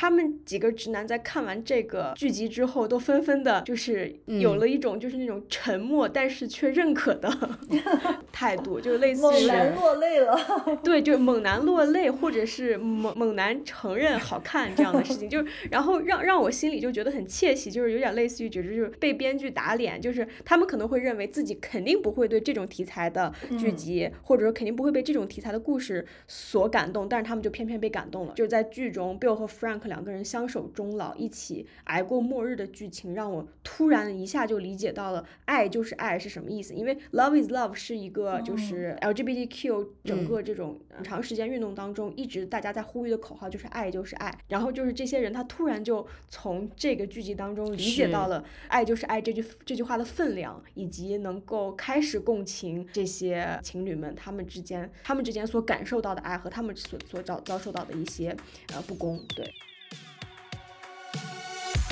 他们几个直男在看完这个剧集之后，都纷纷的，就是有了一种就是那种沉默但是却认可的 态度，就类似猛男落泪了。对，就猛男落泪，或者是猛猛男承认好看这样的事情，就是 然后让让我心里就觉得很窃喜，就是有点类似于觉得就是被编剧打脸，就是他们可能会认为自己肯定不会对这种题材的剧集，或者说肯定不会被这种题材的故事所感动，但是他们就偏偏被感动了，就是在剧中 Bill 和 Frank。两个人相守终老，一起挨过末日的剧情，让我突然一下就理解到了爱就是爱是什么意思。因为 Love is Love 是一个就是 LGBTQ 整个这种长时间运动当中一直大家在呼吁的口号，就是爱就是爱。然后就是这些人他突然就从这个剧集当中理解到了爱就是爱这句这句话的分量，以及能够开始共情这些情侣们他们之间他们之间所感受到的爱和他们所所遭遭受到的一些呃不公。对。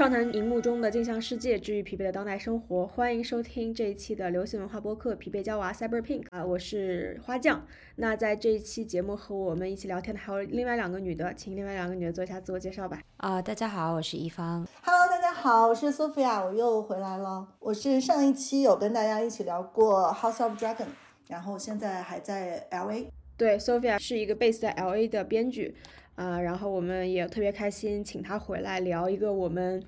畅谈荧幕中的镜像世界，治愈疲惫的当代生活。欢迎收听这一期的流行文化播客《疲惫娇娃 Cyber Pink》啊，我是花匠。那在这一期节目和我们一起聊天的还有另外两个女的，请另外两个女的做一下自我介绍吧。啊，大家好，我是一方。Hello，大家好，我是 Sophia，我又回来了。我是上一期有跟大家一起聊过《House of Dragon》，然后现在还在 LA。对，Sophia 是一个 base 在 LA 的编剧。啊，然后我们也特别开心，请他回来聊一个我们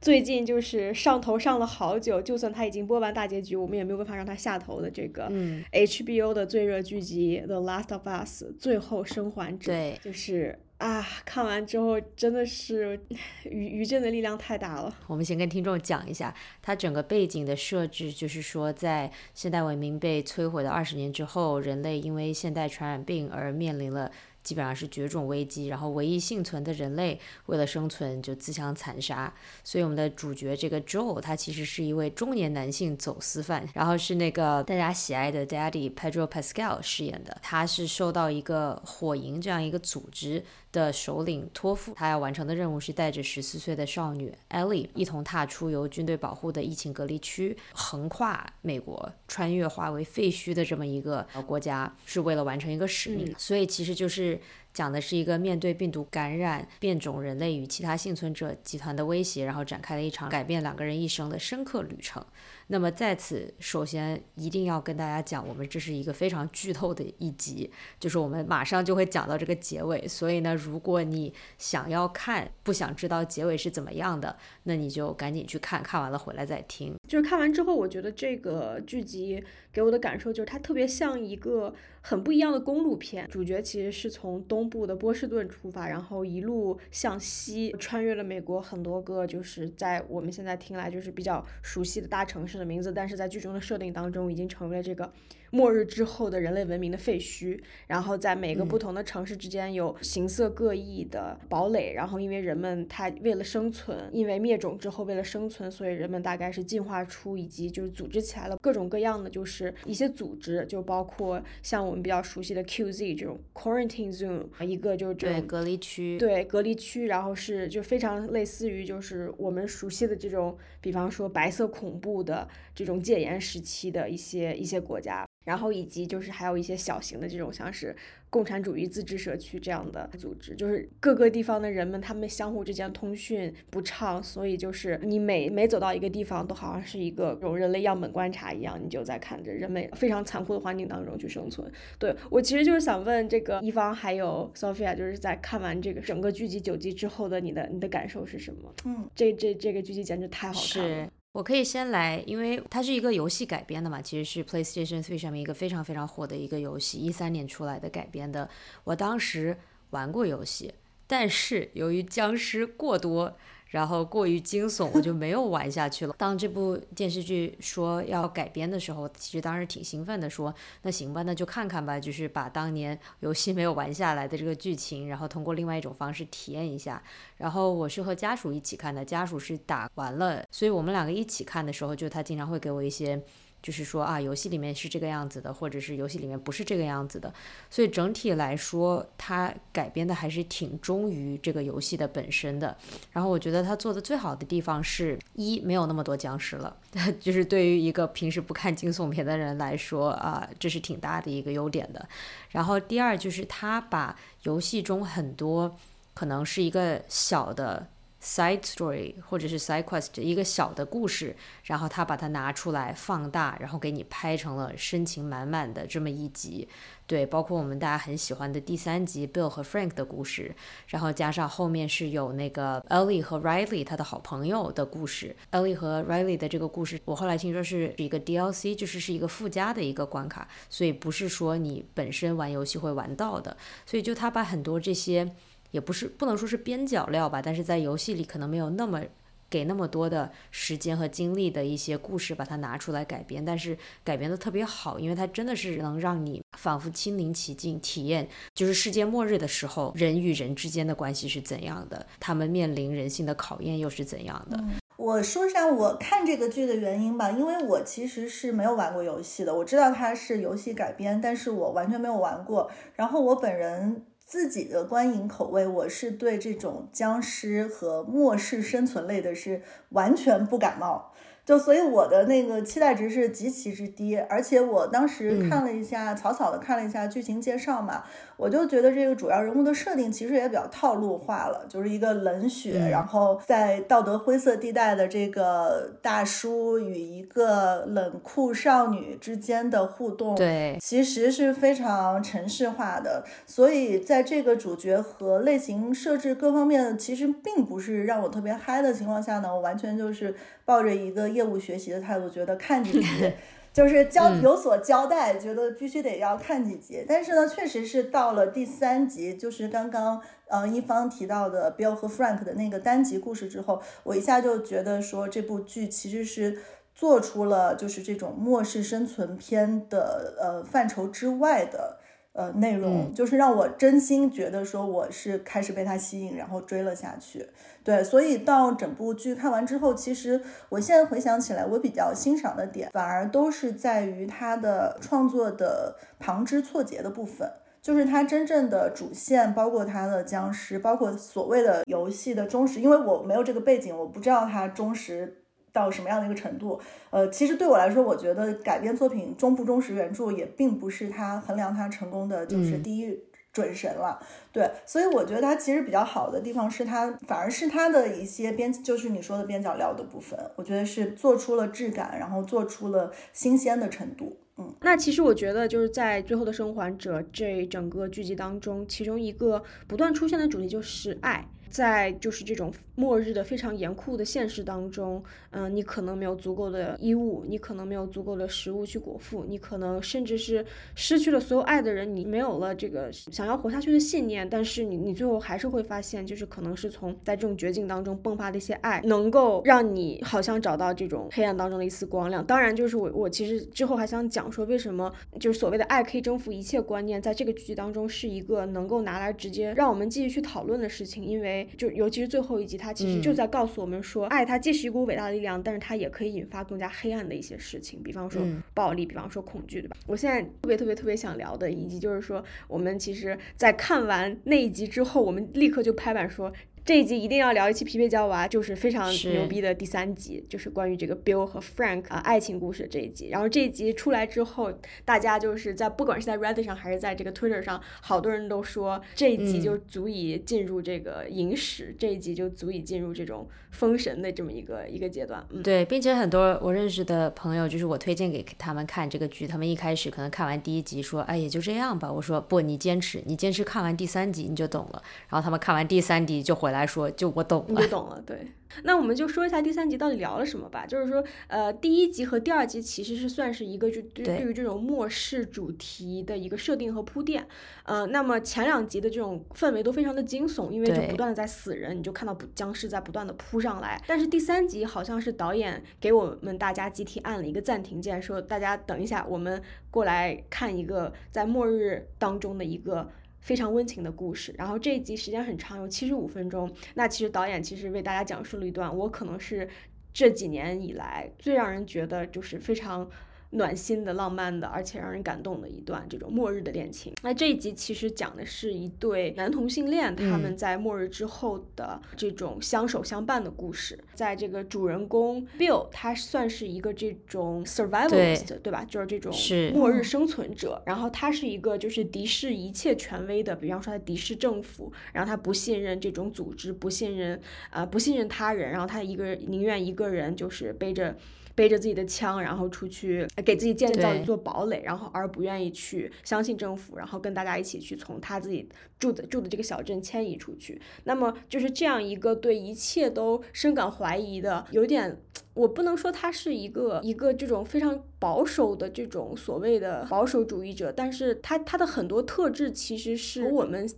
最近就是上头上了好久，就算他已经播完大结局，我们也没有办法让他下头的这个 HBO 的最热剧集《The Last of Us》最后生还者。对，就是啊，看完之后真的是余余震的力量太大了。我们先跟听众讲一下，它整个背景的设置，就是说在现代文明被摧毁的二十年之后，人类因为现代传染病而面临了。基本上是绝种危机，然后唯一幸存的人类为了生存就自相残杀。所以我们的主角这个 Joe，他其实是一位中年男性走私犯，然后是那个大家喜爱的 Daddy Pedro Pascal 饰演的。他是受到一个火营这样一个组织的首领托付，他要完成的任务是带着十四岁的少女 Ellie 一同踏出由军队保护的疫情隔离区，横跨美国，穿越化为废墟的这么一个国家，是为了完成一个使命。所以其实就是。讲的是一个面对病毒感染、变种人类与其他幸存者集团的威胁，然后展开了一场改变两个人一生的深刻旅程。那么在此，首先一定要跟大家讲，我们这是一个非常剧透的一集，就是我们马上就会讲到这个结尾。所以呢，如果你想要看，不想知道结尾是怎么样的，那你就赶紧去看看完了回来再听。就是看完之后，我觉得这个剧集给我的感受就是，它特别像一个很不一样的公路片。主角其实是从东部的波士顿出发，然后一路向西，穿越了美国很多个，就是在我们现在听来就是比较熟悉的大城市。的名字，但是在剧中的设定当中，已经成为了这个。末日之后的人类文明的废墟，然后在每个不同的城市之间有形色各异的堡垒，然后因为人们他为了生存，因为灭种之后为了生存，所以人们大概是进化出以及就是组织起来了各种各样的就是一些组织，就包括像我们比较熟悉的 QZ 这种 quarantine zone，一个就是这种隔离区，对隔离区，然后是就非常类似于就是我们熟悉的这种，比方说白色恐怖的这种戒严时期的一些一些国家。然后以及就是还有一些小型的这种像是共产主义自治社区这样的组织，就是各个地方的人们他们相互之间通讯不畅，所以就是你每每走到一个地方都好像是一个这种人类样本观察一样，你就在看着人类非常残酷的环境当中去生存。对我其实就是想问这个一方还有 Sophia，就是在看完这个整个剧集九集之后的你的你的感受是什么？嗯，这这这个剧集简直太好看了。我可以先来，因为它是一个游戏改编的嘛，其实是 PlayStation 3上面一个非常非常火的一个游戏，一三年出来的改编的。我当时玩过游戏，但是由于僵尸过多。然后过于惊悚，我就没有玩下去了。当这部电视剧说要改编的时候，其实当时挺兴奋的，说那行吧，那就看看吧，就是把当年游戏没有玩下来的这个剧情，然后通过另外一种方式体验一下。然后我是和家属一起看的，家属是打完了，所以我们两个一起看的时候，就他经常会给我一些。就是说啊，游戏里面是这个样子的，或者是游戏里面不是这个样子的。所以整体来说，它改编的还是挺忠于这个游戏的本身的。然后我觉得它做的最好的地方是一没有那么多僵尸了，就是对于一个平时不看惊悚片的人来说啊，这是挺大的一个优点的。然后第二就是它把游戏中很多可能是一个小的。Side story 或者是 side quest 一个小的故事，然后他把它拿出来放大，然后给你拍成了深情满满的这么一集。对，包括我们大家很喜欢的第三集 Bill 和 Frank 的故事，然后加上后面是有那个 Ellie 和 Riley 他的好朋友的故事。Ellie 和 Riley 的这个故事，我后来听说是一个 DLC，就是是一个附加的一个关卡，所以不是说你本身玩游戏会玩到的。所以就他把很多这些。也不是不能说是边角料吧，但是在游戏里可能没有那么给那么多的时间和精力的一些故事，把它拿出来改编，但是改编的特别好，因为它真的是能让你仿佛亲临其境，体验就是世界末日的时候人与人之间的关系是怎样的，他们面临人性的考验又是怎样的。我说一下我看这个剧的原因吧，因为我其实是没有玩过游戏的，我知道它是游戏改编，但是我完全没有玩过，然后我本人。自己的观影口味，我是对这种僵尸和末世生存类的是完全不感冒。就所以我的那个期待值是极其之低，而且我当时看了一下，草草的看了一下剧情介绍嘛，我就觉得这个主要人物的设定其实也比较套路化了，就是一个冷血，然后在道德灰色地带的这个大叔与一个冷酷少女之间的互动，对，其实是非常城市化的，所以在这个主角和类型设置各方面其实并不是让我特别嗨的情况下呢，我完全就是抱着一个。业务学习的态度，觉得看几集 就是交有所交代，觉得必须得要看几集。但是呢，确实是到了第三集，就是刚刚呃一方提到的 Bill 和 Frank 的那个单集故事之后，我一下就觉得说这部剧其实是做出了就是这种末世生存片的呃范畴之外的。呃，内容就是让我真心觉得说我是开始被他吸引，然后追了下去。对，所以到整部剧看完之后，其实我现在回想起来，我比较欣赏的点，反而都是在于他的创作的旁枝错节的部分，就是他真正的主线，包括他的僵尸，包括所谓的游戏的忠实，因为我没有这个背景，我不知道他忠实。到什么样的一个程度？呃，其实对我来说，我觉得改编作品忠不忠实原著也并不是他衡量他成功的就是第一准神了。对，所以我觉得他其实比较好的地方是他反而是他的一些边，就是你说的边角料的部分，我觉得是做出了质感，然后做出了新鲜的程度。嗯，那其实我觉得就是在最后的生还者这整个剧集当中，其中一个不断出现的主题就是爱。在就是这种末日的非常严酷的现实当中，嗯，你可能没有足够的衣物，你可能没有足够的食物去果腹，你可能甚至是失去了所有爱的人，你没有了这个想要活下去的信念。但是你，你最后还是会发现，就是可能是从在这种绝境当中迸发的一些爱，能够让你好像找到这种黑暗当中的一丝光亮。当然，就是我我其实之后还想讲说，为什么就是所谓的爱可以征服一切观念，在这个剧集当中是一个能够拿来直接让我们继续去讨论的事情，因为。就尤其是最后一集，它其实就在告诉我们说，爱它既是一股伟大的力量，但是它也可以引发更加黑暗的一些事情，比方说暴力，比方说恐惧，对吧？我现在特别特别特别想聊的，以及就是说，我们其实在看完那一集之后，我们立刻就拍板说。这一集一定要聊一期皮皮娇娃，就是非常牛逼的第三集，就是关于这个 Bill 和 Frank 啊爱情故事这一集。然后这一集出来之后，大家就是在不管是在 Reddit 上还是在这个 Twitter 上，好多人都说这一集就足以进入这个影史，这一集就足以进入这种封神的这么一个一个阶段。嗯，对，并且很多我认识的朋友，就是我推荐给他们看这个剧，他们一开始可能看完第一集说，哎，也就这样吧。我说不，你坚持，你坚持看完第三集你就懂了。然后他们看完第三集就回来说，就我懂了，你就懂了，对。那我们就说一下第三集到底聊了什么吧。就是说，呃，第一集和第二集其实是算是一个就对对于这种末世主题的一个设定和铺垫。呃，那么前两集的这种氛围都非常的惊悚，因为就不断的在死人，你就看到僵尸在不断的扑上来。但是第三集好像是导演给我们大家集体按了一个暂停键，说大家等一下，我们过来看一个在末日当中的一个。非常温情的故事，然后这一集时间很长，有七十五分钟。那其实导演其实为大家讲述了一段我可能是这几年以来最让人觉得就是非常暖心的、浪漫的，而且让人感动的一段这种末日的恋情。那这一集其实讲的是一对男同性恋，他们在末日之后的这种相守相伴的故事。在这个主人公 Bill，他算是一个这种 survivalist，对吧？就是这种末日生存者。然后他是一个就是敌视一切权威的，比方说他敌视政府，然后他不信任这种组织，不信任啊，不信任他人，然后他一个人宁愿一个人就是背着。背着自己的枪，然后出去给自己建造一座堡垒，然后而不愿意去相信政府，然后跟大家一起去从他自己住的住的这个小镇迁移出去。那么就是这样一个对一切都深感怀疑的，有点我不能说他是一个一个这种非常保守的这种所谓的保守主义者，但是他他的很多特质其实是我们。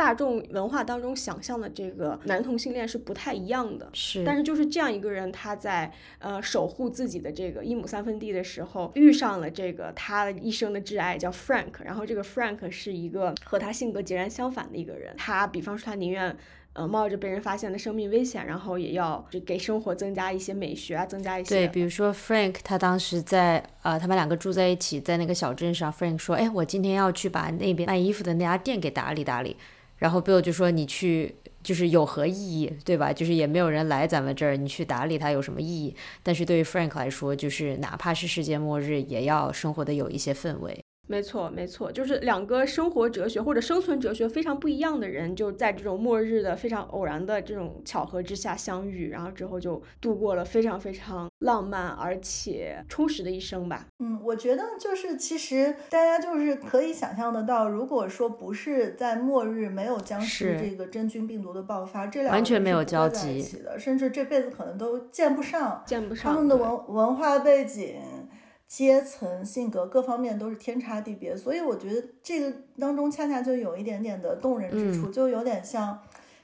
大众文化当中想象的这个男同性恋是不太一样的，是。但是就是这样一个人，他在呃守护自己的这个一亩三分地的时候，遇上了这个他一生的挚爱，叫 Frank。然后这个 Frank 是一个和他性格截然相反的一个人。他比方说，他宁愿呃冒着被人发现的生命危险，然后也要给生活增加一些美学啊，增加一些。对，比如说 Frank，他当时在呃他们两个住在一起，在那个小镇上，Frank 说，哎，我今天要去把那边卖衣服的那家店给打理打理。然后 Bill 就说：“你去就是有何意义，对吧？就是也没有人来咱们这儿，你去打理它有什么意义？但是对于 Frank 来说，就是哪怕是世界末日，也要生活的有一些氛围。”没错，没错，就是两个生活哲学或者生存哲学非常不一样的人，就在这种末日的非常偶然的这种巧合之下相遇，然后之后就度过了非常非常浪漫而且充实的一生吧。嗯，我觉得就是其实大家就是可以想象得到，如果说不是在末日没有僵尸这个真菌病毒的爆发，这两完全没有交集的，甚至这辈子可能都见不上，见不上他们的文文化背景。阶层、性格各方面都是天差地别，所以我觉得这个当中恰恰就有一点点的动人之处，就有点像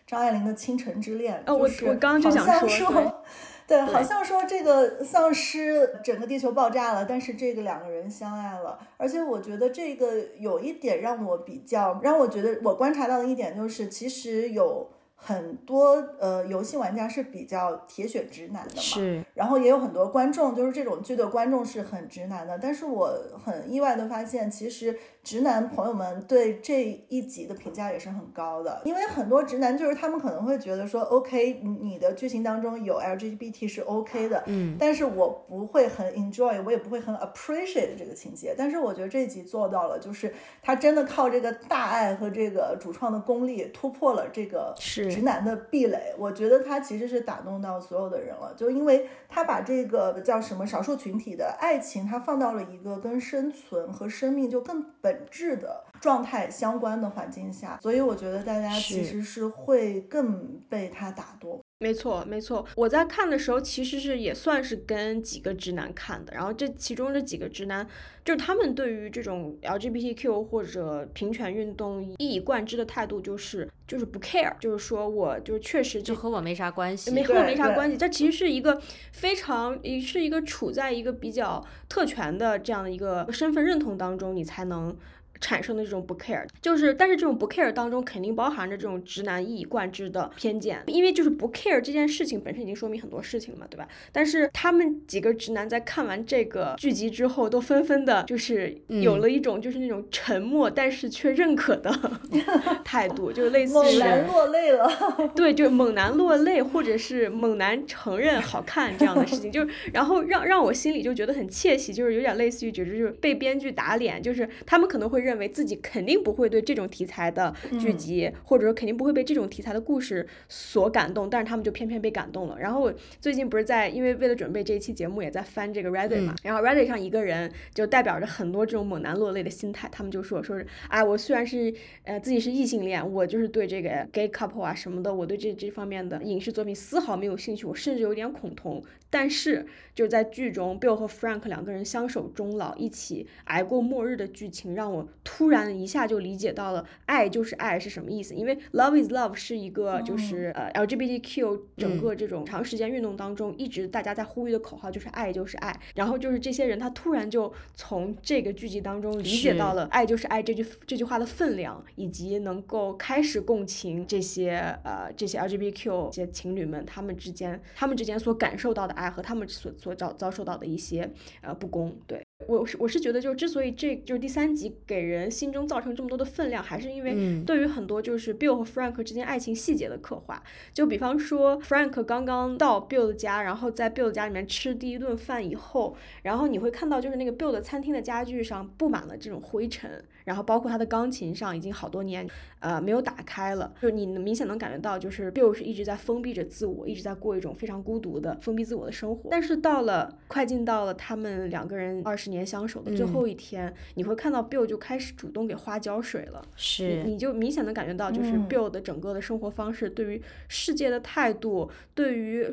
张爱玲的《倾城之恋》。哦，我我刚刚就想说，对，好像说这个丧尸整个地球爆炸了，但是这个两个人相爱了，而且我觉得这个有一点让我比较，让我觉得我观察到的一点就是，其实有。很多呃，游戏玩家是比较铁血直男的嘛，是。然后也有很多观众，就是这种剧的观众是很直男的。但是我很意外的发现，其实直男朋友们对这一集的评价也是很高的。因为很多直男就是他们可能会觉得说，OK，你的剧情当中有 LGBT 是 OK 的，嗯。但是我不会很 enjoy，我也不会很 appreciate 这个情节。但是我觉得这一集做到了，就是他真的靠这个大爱和这个主创的功力突破了这个是。直男的壁垒，我觉得他其实是打动到所有的人了，就因为他把这个叫什么少数群体的爱情，他放到了一个跟生存和生命就更本质的状态相关的环境下，所以我觉得大家其实是会更被他打动。没错，没错。我在看的时候，其实是也算是跟几个直男看的。然后这其中这几个直男，就是他们对于这种 LGBTQ 或者平权运动一以贯之的态度，就是就是不 care，就是说我就确实就和我没啥关系，没和我没啥关系。这其实是一个非常，是一个处在一个比较特权的这样的一个身份认同当中，你才能。产生的这种不 care，就是，但是这种不 care 当中肯定包含着这种直男一以贯之的偏见，因为就是不 care 这件事情本身已经说明很多事情了嘛，对吧？但是他们几个直男在看完这个剧集之后，都纷纷的，就是有了一种就是那种沉默但是却认可的 态度，就类似猛男落泪了，对，就猛男落泪，或者是猛男承认好看这样的事情，就是然后让让我心里就觉得很窃喜，就是有点类似于觉得就是被编剧打脸，就是他们可能会。认为自己肯定不会对这种题材的剧集，或者说肯定不会被这种题材的故事所感动，但是他们就偏偏被感动了。然后我最近不是在，因为为了准备这一期节目，也在翻这个 Reddit 嘛，然后 Reddit 上一个人就代表着很多这种猛男落泪的心态，他们就说说是，哎，我虽然是呃自己是异性恋，我就是对这个 gay couple 啊什么的，我对这这方面的影视作品丝毫没有兴趣，我甚至有点恐同。但是就在剧中，Bill 和 Frank 两个人相守终老，一起挨过末日的剧情，让我突然一下就理解到了爱就是爱是什么意思。因为 Love is Love 是一个就是呃 LGBTQ 整个这种长时间运动当中一直大家在呼吁的口号就是爱就是爱。然后就是这些人他突然就从这个剧集当中理解到了爱就是爱这句这句话的分量，以及能够开始共情这些呃这些 LGBTQ 这些情侣们他们之间他们之间所感受到的爱。和他们所所遭遭受到的一些呃不公，对。我是我是觉得，就之所以这就是第三集给人心中造成这么多的分量，还是因为对于很多就是 Bill 和 Frank 之间爱情细节的刻画。就比方说，Frank 刚刚到 Bill 的家，然后在 Bill 家里面吃第一顿饭以后，然后你会看到就是那个 Bill 的餐厅的家具上布满了这种灰尘，然后包括他的钢琴上已经好多年呃没有打开了，就你明显能感觉到就是 Bill 是一直在封闭着自我，一直在过一种非常孤独的封闭自我的生活。但是到了快进到了他们两个人二十。年相守的最后一天，你会看到 Bill 就开始主动给花浇水了。是，你就明显能感觉到，就是 Bill 的整个的生活方式，对于世界的态度，对于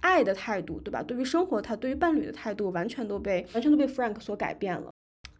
爱的态度，对吧？对于生活，他对于伴侣的态度，完全都被完全都被 Frank 所改变了。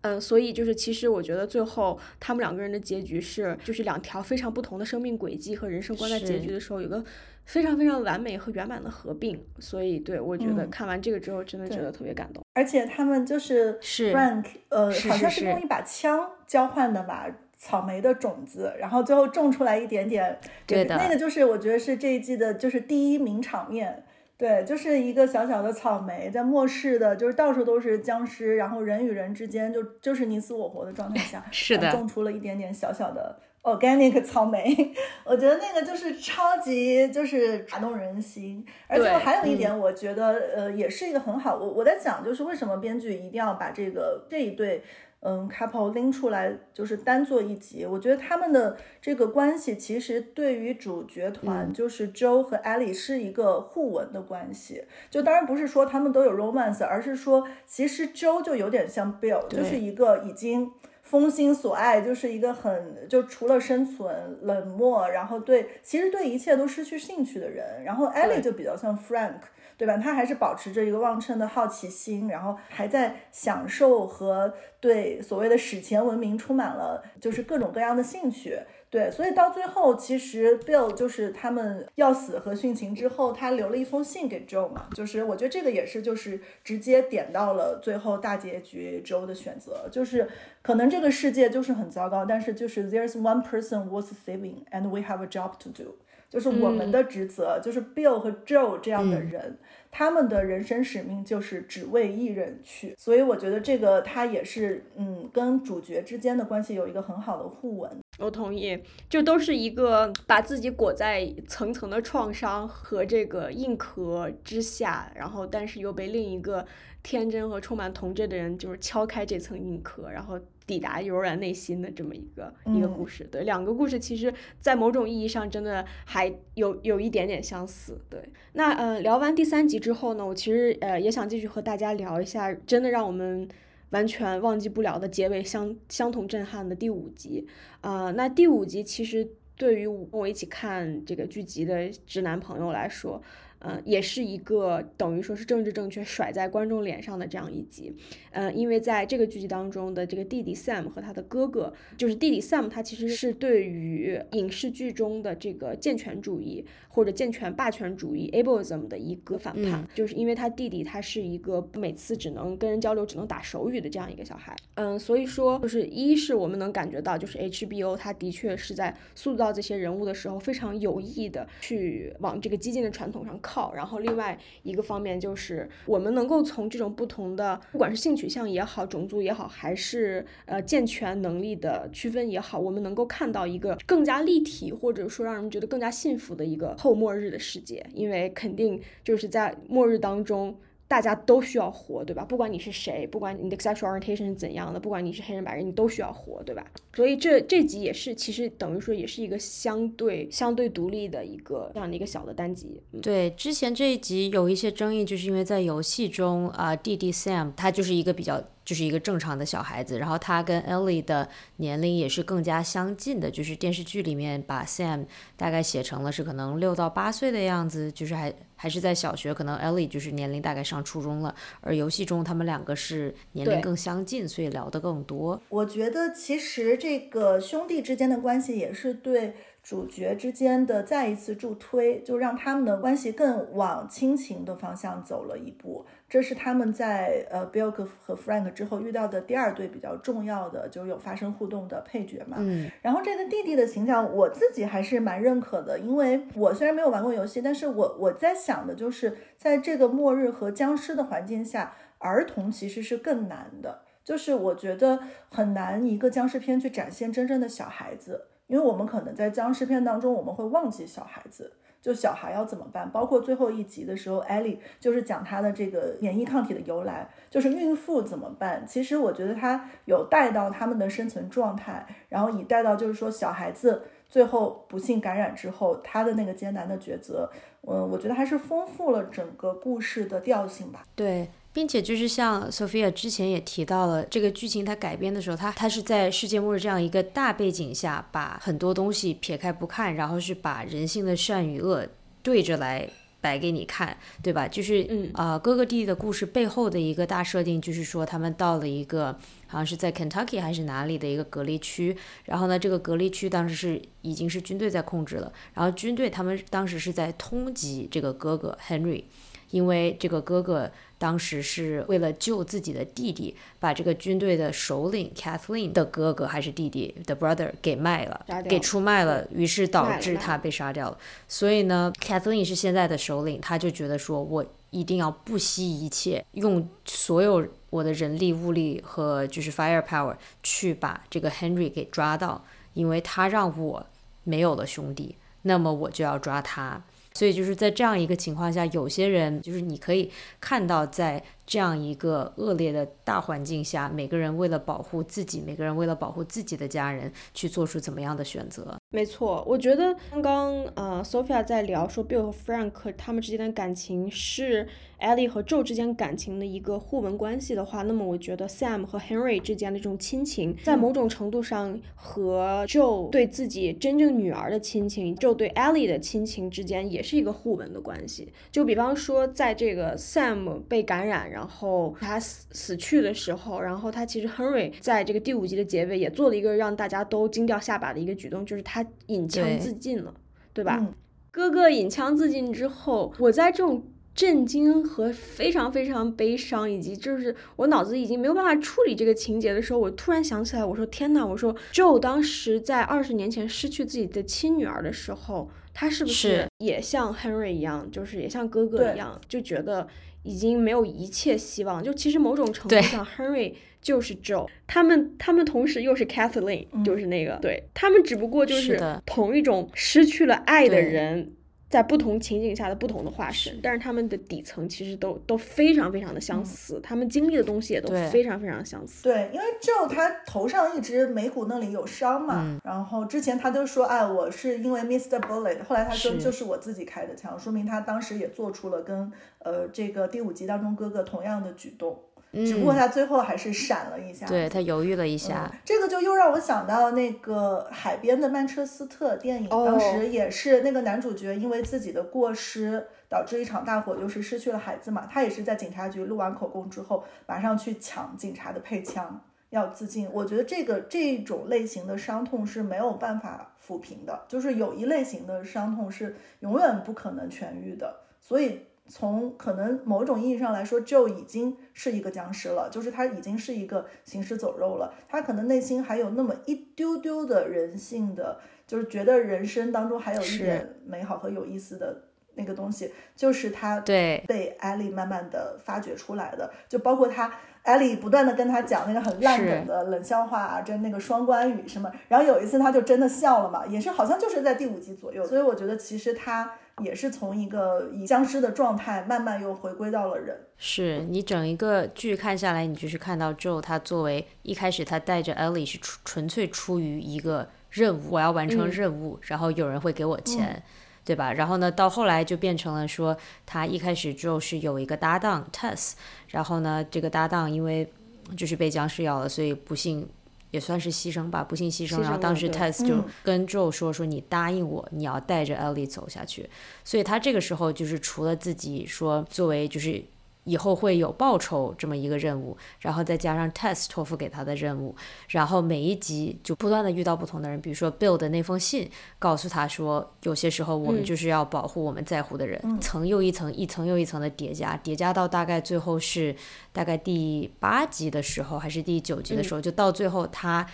嗯，所以就是其实我觉得最后他们两个人的结局是，就是两条非常不同的生命轨迹和人生观在结局的时候有个。非常非常完美和圆满的合并，所以对我觉得看完这个之后，真的觉得特别感动。而且他们就是是 Frank，呃，好像是用一把枪交换的吧，草莓的种子，然后最后种出来一点点。对的，那个就是我觉得是这一季的，就是第一名场面。对，就是一个小小的草莓，在末世的，就是到处都是僵尸，然后人与人之间就就是你死我活的状态下，是的，种出了一点点小小的。organic 草莓，我觉得那个就是超级就是打动人心，而且还有一点，我觉得呃也是一个很好，我我在想就是为什么编剧一定要把这个这一对嗯 couple 拎出来，就是单做一集，我觉得他们的这个关系其实对于主角团就是 Joe 和 Ellie 是一个互文的关系，就当然不是说他们都有 romance，而是说其实 Joe 就有点像 Bill，就是一个已经。封心所爱就是一个很就除了生存冷漠，然后对其实对一切都失去兴趣的人。然后 Ellie 就比较像 Frank，对吧？他还是保持着一个旺盛的好奇心，然后还在享受和对所谓的史前文明充满了就是各种各样的兴趣。对，所以到最后，其实 Bill 就是他们要死和殉情之后，他留了一封信给 Joe 嘛，就是我觉得这个也是，就是直接点到了最后大结局 Joe 的选择，就是可能这个世界就是很糟糕，但是就是 There's one person worth saving and we have a job to do，就是我们的职责，就是 Bill 和 Joe 这样的人，他们的人生使命就是只为一人去，所以我觉得这个他也是，嗯，跟主角之间的关系有一个很好的互文。我同意，就都是一个把自己裹在层层的创伤和这个硬壳之下，然后但是又被另一个天真和充满童真的人就是敲开这层硬壳，然后抵达柔软内心的这么一个一个故事。对，两个故事其实，在某种意义上真的还有有一点点相似。对，那呃聊完第三集之后呢，我其实呃也想继续和大家聊一下，真的让我们。完全忘记不了的结尾，相相同震撼的第五集，啊，那第五集其实对于跟我一起看这个剧集的直男朋友来说。嗯，也是一个等于说是政治正确甩在观众脸上的这样一集，嗯，因为在这个剧集当中的这个弟弟 Sam 和他的哥哥，就是弟弟 Sam，他其实是对于影视剧中的这个健全主义或者健全霸权主义 ableism 的一个反叛，就是因为他弟弟他是一个每次只能跟人交流只能打手语的这样一个小孩，嗯，所以说就是一是我们能感觉到就是 HBO 他的确是在塑造这些人物的时候非常有意的去往这个激进的传统上。靠，然后另外一个方面就是我们能够从这种不同的，不管是性取向也好，种族也好，还是呃健全能力的区分也好，我们能够看到一个更加立体，或者说让人觉得更加幸福的一个后末日的世界，因为肯定就是在末日当中。大家都需要活，对吧？不管你是谁，不管你的 sexual orientation 是怎样的，不管你是黑人白人，你都需要活，对吧？所以这这集也是，其实等于说也是一个相对相对独立的一个这样的一个小的单集。对，之前这一集有一些争议，就是因为在游戏中啊，弟弟 Sam 他就是一个比较。就是一个正常的小孩子，然后他跟 Ellie 的年龄也是更加相近的。就是电视剧里面把 Sam 大概写成了是可能六到八岁的样子，就是还还是在小学，可能 Ellie 就是年龄大概上初中了。而游戏中他们两个是年龄更相近，所以聊得更多。我觉得其实这个兄弟之间的关系也是对。主角之间的再一次助推，就让他们的关系更往亲情的方向走了一步。这是他们在呃 Bill 和 Frank 之后遇到的第二对比较重要的就有发生互动的配角嘛。嗯。然后这个弟弟的形象，我自己还是蛮认可的，因为我虽然没有玩过游戏，但是我我在想的就是，在这个末日和僵尸的环境下，儿童其实是更难的。就是我觉得很难一个僵尸片去展现真正的小孩子，因为我们可能在僵尸片当中我们会忘记小孩子。就小孩要怎么办？包括最后一集的时候，艾莉就是讲她的这个免疫抗体的由来，就是孕妇怎么办？其实我觉得她有带到他们的生存状态，然后以带到就是说小孩子最后不幸感染之后，她的那个艰难的抉择，嗯，我觉得还是丰富了整个故事的调性吧。对。并且就是像 Sophia 之前也提到了，这个剧情它改编的时候，它它是在世界末日这样一个大背景下，把很多东西撇开不看，然后是把人性的善与恶对着来摆给你看，对吧？就是嗯啊，哥哥弟弟的故事背后的一个大设定，就是说他们到了一个好像是在 Kentucky 还是哪里的一个隔离区，然后呢，这个隔离区当时是已经是军队在控制了，然后军队他们当时是在通缉这个哥哥 Henry，因为这个哥哥。当时是为了救自己的弟弟，把这个军队的首领 Kathleen 的哥哥还是弟弟的 brother 给卖了，给出卖了，于是导致他被杀掉了。所以呢，Kathleen 是现在的首领，他就觉得说我一定要不惜一切，用所有我的人力物力和就是 firepower 去把这个 Henry 给抓到，因为他让我没有了兄弟，那么我就要抓他。所以就是在这样一个情况下，有些人就是你可以看到，在这样一个恶劣的大环境下，每个人为了保护自己，每个人为了保护自己的家人，去做出怎么样的选择。没错，我觉得刚刚呃，Sophia 在聊说 Bill 和 Frank 他们之间的感情是 Ellie 和 Joe 之间感情的一个互文关系的话，那么我觉得 Sam 和 Henry 之间的这种亲情，在某种程度上和 Joe 对自己真正女儿的亲情，Joe 对 Ellie 的亲情之间也是一个互文的关系。就比方说，在这个 Sam 被感染，然他死死去的时候，然后他其实 Henry 在这个第五集的结尾也做了一个让大家都惊掉下巴的一个举动，就是他。引枪自尽了，对吧？哥哥引枪自尽之后，我在这种震惊和非常非常悲伤，以及就是我脑子已经没有办法处理这个情节的时候，我突然想起来，我说天呐！我说 Joe 当时在二十年前失去自己的亲女儿的时候，他是不是也像 Henry 一样，就是也像哥哥一样，就觉得已经没有一切希望？就其实某种程度上，Henry。就是 Joe，他们他们同时又是 Kathleen，就是那个，对他们只不过就是同一种失去了爱的人，在不同情景下的不同的化身，但是他们的底层其实都都非常非常的相似，他们经历的东西也都非常非常相似。对，因为 Joe 他头上一直眉骨那里有伤嘛，然后之前他就说，哎，我是因为 Mr. Bullet，后来他说就是我自己开的枪，说明他当时也做出了跟呃这个第五集当中哥哥同样的举动。只不过他最后还是闪了一下，对他犹豫了一下。这个就又让我想到那个海边的曼彻斯特电影，当时也是那个男主角因为自己的过失导致一场大火，就是失去了孩子嘛。他也是在警察局录完口供之后，马上去抢警察的配枪要自尽。我觉得这个这种类型的伤痛是没有办法抚平的，就是有一类型的伤痛是永远不可能痊愈的，所以。从可能某种意义上来说，就已经是一个僵尸了，就是他已经是一个行尸走肉了。他可能内心还有那么一丢丢的人性的，就是觉得人生当中还有一点美好和有意思的那个东西，就是他对被艾莉慢慢的发掘出来的。就包括他艾莉不断的跟他讲那个很烂梗的冷笑话啊，就那个双关语什么。然后有一次他就真的笑了嘛，也是好像就是在第五集左右。所以我觉得其实他。也是从一个以僵尸的状态，慢慢又回归到了人。是你整一个剧看下来，你就是看到 Joe 他作为一开始他带着 Ellie 是纯纯粹出于一个任务，我要完成任务，然后有人会给我钱，对吧？然后呢，到后来就变成了说，他一开始 Joe 是有一个搭档 Tess，然后呢，这个搭档因为就是被僵尸咬了，所以不幸。也算是牺牲吧，不幸牺牲。然后当时 Tess 就跟 Joe 说：“说你答应我，你要带着 Ellie 走下去。”所以他这个时候就是除了自己说作为就是。以后会有报酬这么一个任务，然后再加上 Test 托付给他的任务，然后每一集就不断的遇到不同的人，比如说 Bill 的那封信告诉他说，有些时候我们就是要保护我们在乎的人，层又一层，一层又一层的叠加，叠加到大概最后是大概第八集的时候，还是第九集的时候，就到最后他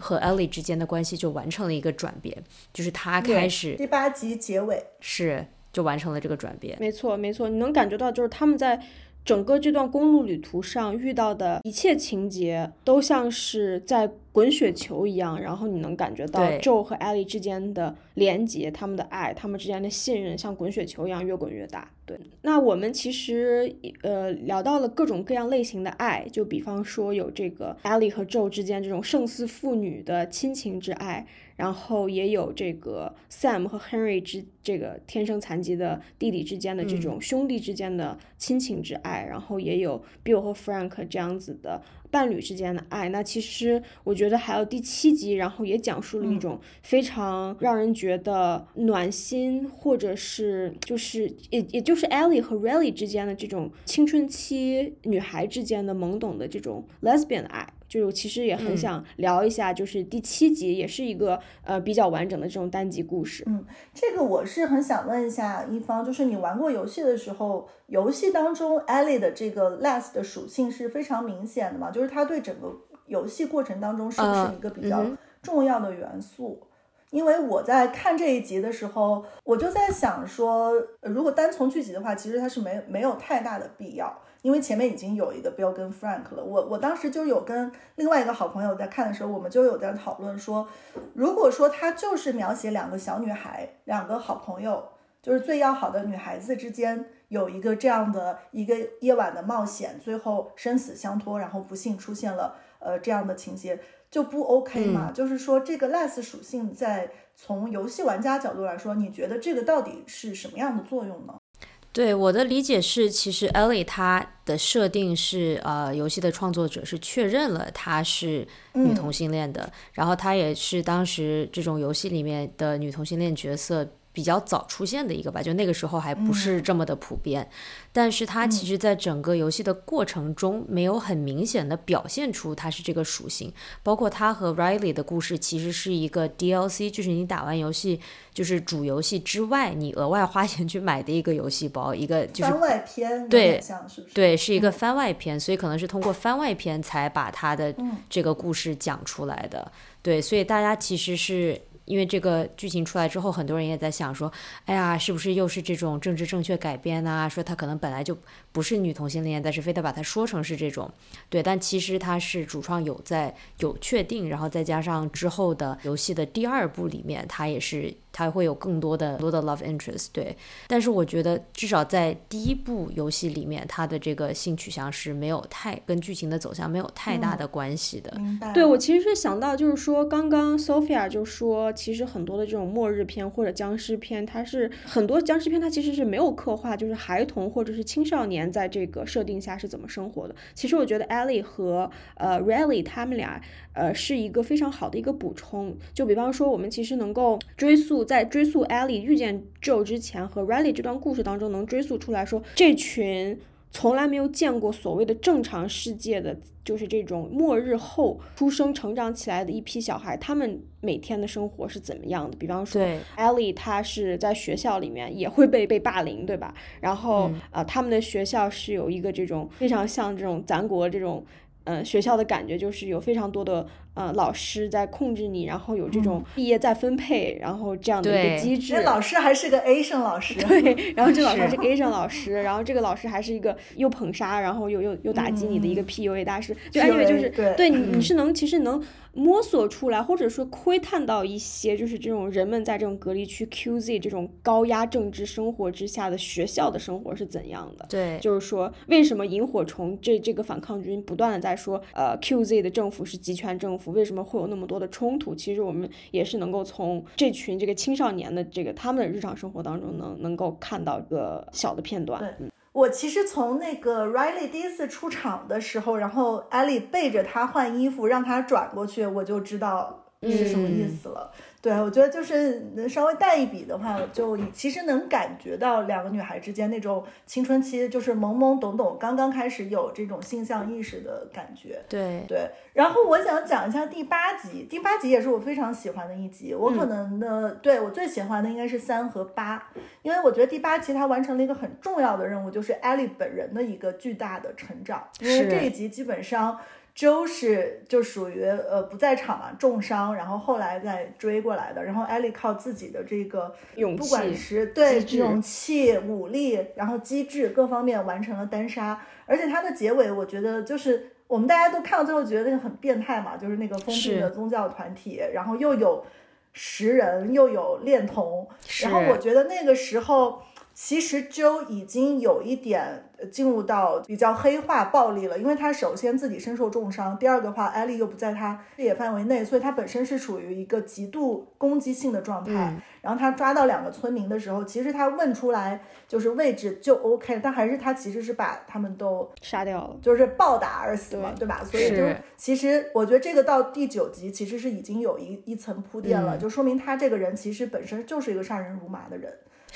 和 Ellie 之间的关系就完成了一个转变，就是他开始第八集结尾。是就完成了这个转变，没错没错，你能感觉到就是他们在。整个这段公路旅途上遇到的一切情节，都像是在滚雪球一样，然后你能感觉到 Joe 和 Ellie 之间的连接，他们的爱，他们之间的信任，像滚雪球一样越滚越大。对，那我们其实呃聊到了各种各样类型的爱，就比方说有这个 Ellie 和 Joe 之间这种胜似父女的亲情之爱。然后也有这个 Sam 和 Henry 之这个天生残疾的弟弟之间的这种兄弟之间的亲情之爱，然后也有 Bill 和 Frank 这样子的伴侣之间的爱。那其实我觉得还有第七集，然后也讲述了一种非常让人觉得暖心，或者是就是也也就是 Ellie 和 Riley 之间的这种青春期女孩之间的懵懂的这种 lesbian 的爱。就其实也很想聊一下，就是第七集也是一个呃比较完整的这种单集故事。嗯，这个我是很想问一下一方，就是你玩过游戏的时候，游戏当中 Ellie 的这个 less 的属性是非常明显的嘛？就是它对整个游戏过程当中是不是一个比较重要的元素？因为我在看这一集的时候，我就在想说，如果单从剧集的话，其实它是没没有太大的必要。因为前面已经有一个 Bill 跟 Frank 了，我我当时就有跟另外一个好朋友在看的时候，我们就有在讨论说，如果说他就是描写两个小女孩，两个好朋友，就是最要好的女孩子之间有一个这样的一个夜晚的冒险，最后生死相托，然后不幸出现了呃这样的情节，就不 OK 嘛？就是说这个 less 属性在从游戏玩家角度来说，你觉得这个到底是什么样的作用呢？对我的理解是，其实 Ellie 她的设定是，呃，游戏的创作者是确认了她是女同性恋的，然后她也是当时这种游戏里面的女同性恋角色。比较早出现的一个吧，就那个时候还不是这么的普遍，但是它其实在整个游戏的过程中没有很明显的表现出它是这个属性，包括它和 Riley 的故事其实是一个 DLC，就是你打完游戏就是主游戏之外，你额外花钱去买的一个游戏包，一个就是番外篇，对，是不是？对，是一个番外篇，所以可能是通过番外篇才把它的这个故事讲出来的，对，所以大家其实是。因为这个剧情出来之后，很多人也在想说，哎呀，是不是又是这种政治正确改编啊？说他可能本来就不是女同性恋，但是非得把它说成是这种，对。但其实它是主创有在有确定，然后再加上之后的游戏的第二部里面，它也是。它会有更多的多的 love interest，对，但是我觉得至少在第一部游戏里面，它的这个性取向是没有太跟剧情的走向没有太大的关系的。对我其实是想到，就是说刚刚 Sophia 就说，其实很多的这种末日片或者僵尸片，它是很多僵尸片它其实是没有刻画，就是孩童或者是青少年在这个设定下是怎么生活的。其实我觉得 Ellie 和呃 Riley 他们俩。呃，是一个非常好的一个补充。就比方说，我们其实能够追溯，在追溯 Ellie 遇见 Joe 之前和 Riley 这段故事当中，能追溯出来说，这群从来没有见过所谓的正常世界的，就是这种末日后出生成长起来的一批小孩，他们每天的生活是怎么样的？比方说，Ellie 她是在学校里面也会被被霸凌，对吧？然后啊，他们的学校是有一个这种非常像这种咱国这种。嗯，学校的感觉就是有非常多的呃老师在控制你，然后有这种毕业再分配，然后这样的一个机制。那老师还是个 A 生老师。对，然后这老师还是 A 生老师，然后这个老师还是一个又捧杀，然后又又又打击你的一个 PUA 大师。就因为就是对你你是能其实能。摸索出来，或者说窥探到一些，就是这种人们在这种隔离区 QZ 这种高压政治生活之下的学校的生活是怎样的？对，就是说为什么萤火虫这这个反抗军不断的在说，呃，QZ 的政府是集权政府，为什么会有那么多的冲突？其实我们也是能够从这群这个青少年的这个他们的日常生活当中能能够看到一个小的片段。对。我其实从那个 Riley 第一次出场的时候，然后 Ellie 背着他换衣服，让他转过去，我就知道是什么意思了。对，我觉得就是能稍微带一笔的话，就其实能感觉到两个女孩之间那种青春期，就是懵懵懂懂，刚刚开始有这种性向意识的感觉。对对。然后我想讲一下第八集，第八集也是我非常喜欢的一集。我可能的，对我最喜欢的应该是三和八，因为我觉得第八集它完成了一个很重要的任务，就是艾莉本人的一个巨大的成长。因为这一集基本上。周是就属于呃不在场嘛，重伤，然后后来再追过来的。然后艾莉靠自己的这个勇不管气是对勇气、武力，然后机智各方面完成了单杀。而且它的结尾，我觉得就是我们大家都看到最后觉得那个很变态嘛，就是那个封闭的宗教团体，然后又有食人，又有恋童，然后我觉得那个时候，其实周已经有一点呃进入到比较黑化暴力了，因为他首先自己身受重伤，第二个话，艾丽又不在他视野范围内，所以他本身是处于一个极度攻击性的状态。嗯然后他抓到两个村民的时候，其实他问出来就是位置就 OK，但还是他其实是把他们都杀掉了。就是暴打而死嘛，对对吧？所以就是其实我觉得这个到第九集其实是已经有一一层铺垫了，嗯就说明他这个人其实本身就是一个杀人如麻的人。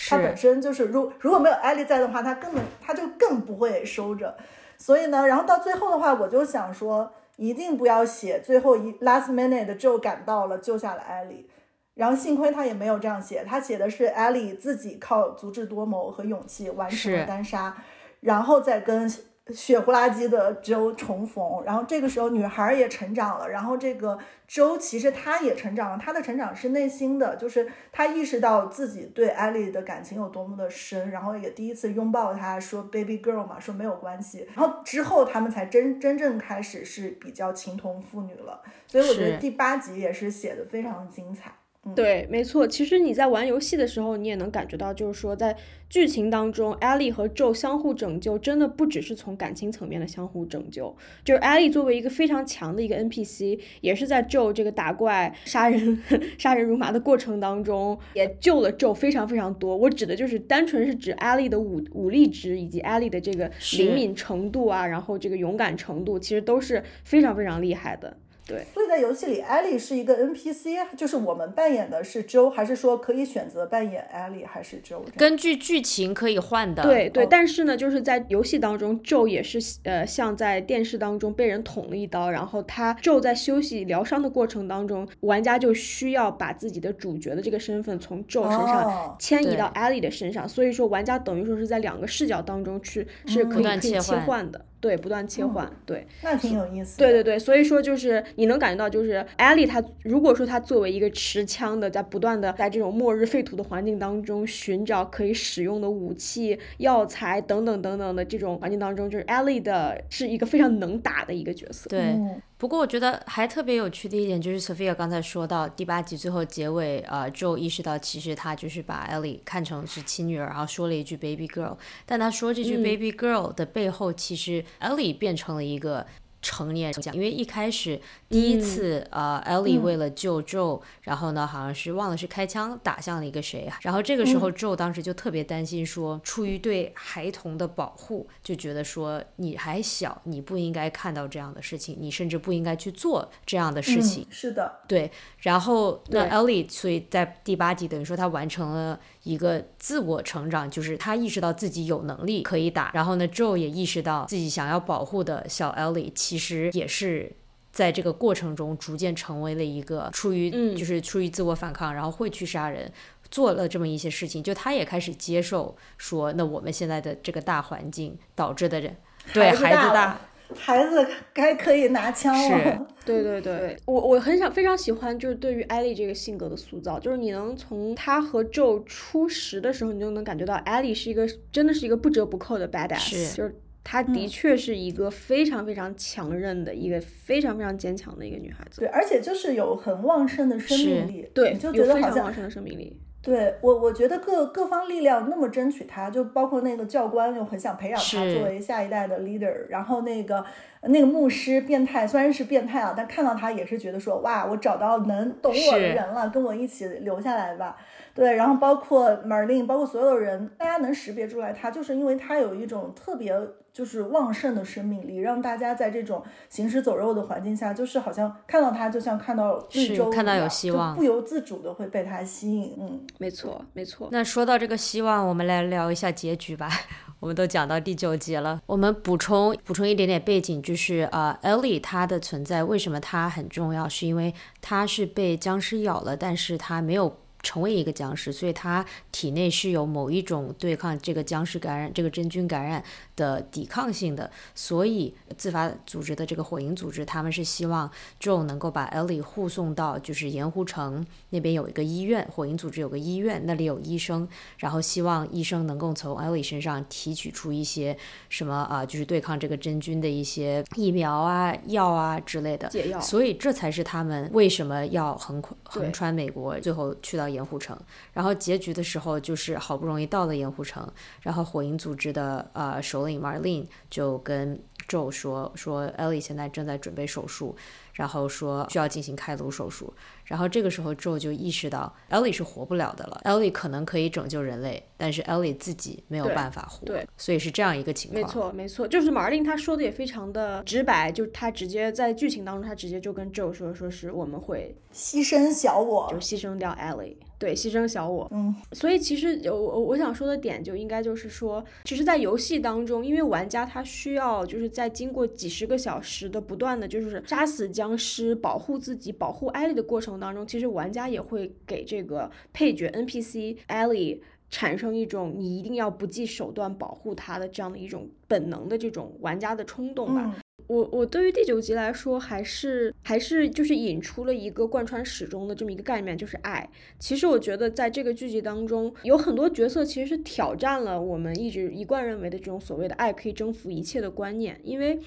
他本身就是如如果没有艾丽在的话，他根本他就更不会收着。所以呢，然后到最后的话，我就想说，一定不要写最后一 last minute 就赶到了救下了艾丽。然后幸亏他也没有这样写，他写的是艾丽自己靠足智多谋和勇气完成了单杀，然后再跟血呼啦叽的周重逢。然后这个时候女孩也成长了，然后这个周其实她也成长了，她的成长是内心的，就是她意识到自己对艾丽的感情有多么的深，然后也第一次拥抱她说 baby girl 嘛，说没有关系。然后之后他们才真真正开始是比较情同父女了，所以我觉得第八集也是写的非常精彩。对，没错。其实你在玩游戏的时候，你也能感觉到，就是说在剧情当中，艾莉和 Joe 相互拯救，真的不只是从感情层面的相互拯救。就是艾莉作为一个非常强的一个 NPC，也是在 Joe 这个打怪、杀人、杀人如麻的过程当中，也救了 Joe 非常非常多。我指的就是单纯是指艾莉的武武力值以及艾莉的这个灵敏程度啊，然后这个勇敢程度，其实都是非常非常厉害的。对，所以在游戏里，艾丽是一个 NPC，就是我们扮演的是 Joe，，还是说可以选择扮演艾丽还是 Joe？？根据剧情可以换的。对对，哦但是呢，就是在游戏当中，Joe 也是呃像在电视当中被人捅了一刀，然后他 Joe 在休息疗伤的过程当中，玩家就需要把自己的主角的这个身份从 Joe 身上迁移到 Ellie 的身上，所以说玩家等于说是在两个视角当中去是可以可以切换的，对，不断切换，对。那挺有意思。对对对，所以说就是你能感觉到，就是艾莉她如果说她作为一个持枪的，在不断的在这种末日废土的环境当中寻找可以使用的武器、药材等等等等的这种环境当中，就是艾莉的是一个非常能打的一个角色。对，嗯不过我觉得还特别有趣的一点就是 Sophia 刚才说到第八集最后结尾，呃，Joe 意识到其实他就是把 Ellie 看成是亲女儿，然后说了一句 baby girl，但他说这句嗯 baby girl 的背后，其实 Ellie 变成了一个。成年人，因为一开始第一次，呃，Ellie 嗯。为了救 Joe，、然后呢，好像是忘了是开枪打向了一个谁，然后这个时候 Joe 当时就特别担心说，出于对孩童的保护，就觉得说你还小，你不应该看到这样的事情，你甚至不应该去做这样的事情。嗯、是的，对，然后那对。Ellie，所以在第八集等于说他完成了一个自我成长，就是他意识到自己有能力可以打，然后呢，Joe 也意识到自己想要保护的小 Ellie 其实也是。在这个过程中，逐渐成为了一个出于嗯就是出于自我反抗，然后会去杀人，做了这么一些事情，就他也开始接受说，那我们现在的这个大环境导致的人，对孩子大孩子该可以拿枪了。是对对对，我我很想非常喜欢，就是对于艾莉这个性格的塑造，就是你能从她和 Joe 初识的时候，你就能感觉到艾莉是一个真的是一个不折不扣的 badass，是。就是她的确是一个非常非常强韧的一个非常非常坚强的一个女孩子，对，而且就是有很旺盛的生命力，对，你就有觉得好像非常旺盛的生命力，对我，我觉得各各方力量那么争取他，就包括那个教官又很想培养他作为下一代的 leader，然后那个那个牧师变态，虽然是变态啊，但看到他也是觉得说哇，我找到能懂我的人了，跟我一起留下来吧。对，然后包括 Marlene，包括所有人，大家能识别出来他，就是因为他有一种特别就是旺盛的生命力，让大家在这种行尸走肉的环境下，就是好像看到他就像看到绿是洲看到有一样就希望不由自主的会被他吸引。嗯，没错没错，那说到这个希望，我们来聊一下结局吧。我们都讲到第九集了，我们补充补充一点点背景，就是呃，Ellie 她的存在为什么她很重要，是因为她是被僵尸咬了，但是她没有成为一个僵尸，所以他体内是有某一种对抗这个僵尸感染、这个真菌感染的抵抗性的。所以自发组织的这个火影组织，他们是希望 Joe 能够把 Ellie 护送到就是盐湖城那边有一个医院，火影组织有个医院，那里有医生，然后希望医生能够从 Ellie 身上提取出一些什么啊，就是对抗这个真菌的一些疫苗啊、药啊之类的解药。所以这才是他们为什么要横横穿美国，最后去到盐湖城。然后结局的时候，就是好不容易到了盐湖城，然后火影组织的呃首领 Marlene 就跟 Joe 说说 Ellie 现在正在准备手术，然后说需要进行开颅手术。然后这个时候，Joe 就意识到 Ellie 是活不了的了。Ellie 可能可以拯救人类，但是 Ellie 自己没有办法活。对，所以是这样一个情况。没错，没错，就是 Marlene 他说的也非常的直白，就是他直接在剧情当中，他直接就跟 Joe 说，说是我们会牺牲小我，就牺牲掉 Ellie，对，牺牲小我。嗯，所以其实我我我想说的点就应该就是说，其实，在游戏当中，因为玩家他需要就是在经过几十个小时的不断的就是杀死僵尸、保护自己、保护艾莉的过程当中，其实玩家也会给这个配角 NPC Ellie 产生一种你一定要不计手段保护他的这样的一种本能的这种玩家的冲动吧。我我对于第九集来说，还是还是就是引出了一个贯穿始终的这么一个概念，就是爱。其实我觉得在这个剧集当中，有很多角色其实是挑战了我们一直一贯认为的这种所谓的爱可以征服一切的观念，因为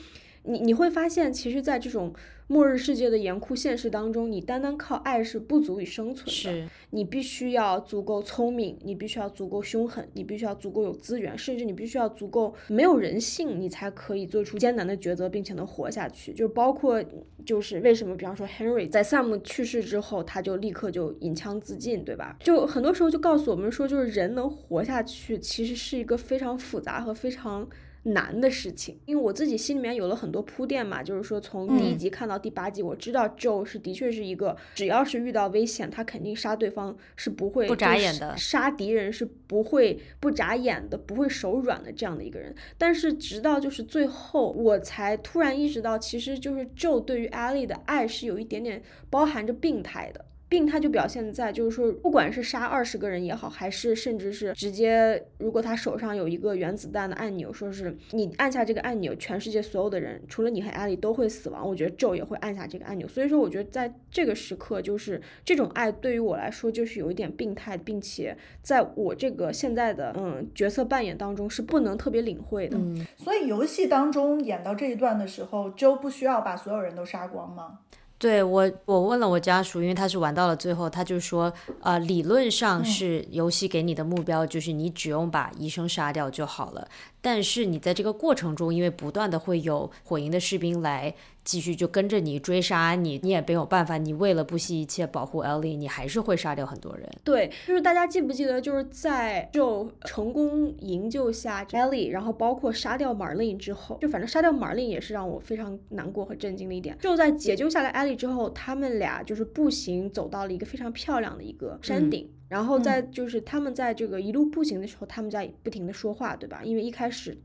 你你会发现，其实，在这种末日世界的严酷现实当中，你单单靠爱是不足以生存的。是你必须要足够聪明，你必须要足够凶狠，你必须要足够有资源，甚至你必须要足够没有人性，你才可以做出艰难的抉择，并且能活下去。就包括就是为什么，比方说 Henry 在 Sam 去世之后，他就立刻就引枪自尽，对吧？就很多时候就告诉我们说，就是人能活下去，其实是一个非常复杂和非常。难的事情，因为我自己心里面有了很多铺垫嘛，就是说从第一集看到第八集，我知道 Joe 是的确是一个，只要是遇到危险，他肯定杀对方是不会不眨眼的，杀敌人是不会不眨眼的，不会手软的这样的一个人。但是直到就是最后，我才突然意识到，其实就是 Joe 对于 Ellie 的爱是有一点点包含着病态的。病他就表现在，就是说，不管是杀二十个人也好，还是甚至是直接，如果他手上有一个原子弹的按钮，说是你按下这个按钮，全世界所有的人，除了你和艾莉都会死亡。我觉得周也会按下这个按钮。所以说，我觉得在这个时刻，就是这种爱对于我来说，就是有一点病态，并且在我这个现在的嗯角色扮演当中是不能特别领会的。所以游戏当中演到这一段的时候就不需要把所有人都杀光吗？对我，我问了我家属，因为他是玩到了最后，他就说，呃，理论上是游戏给你的目标就是你只用把医生杀掉就好了，但是你在这个过程中，因为不断的会有火营的士兵来。继续就跟着你追杀你，你也没有办法。你为了不惜一切保护 Ellie，你还是会杀掉很多人。对，就是大家记不记得，就是在就成功营救下 Ellie，然后包括杀掉 Marlene 之后，就反正杀掉 Marlene 也是让我非常难过和震惊的一点。就在解救下来 Ellie 之后，他们俩就是步行走到了一个非常漂亮的一个山顶，然后在就是他们在这个一路步行的时候，他们在不停的说话，对吧？因为一开始。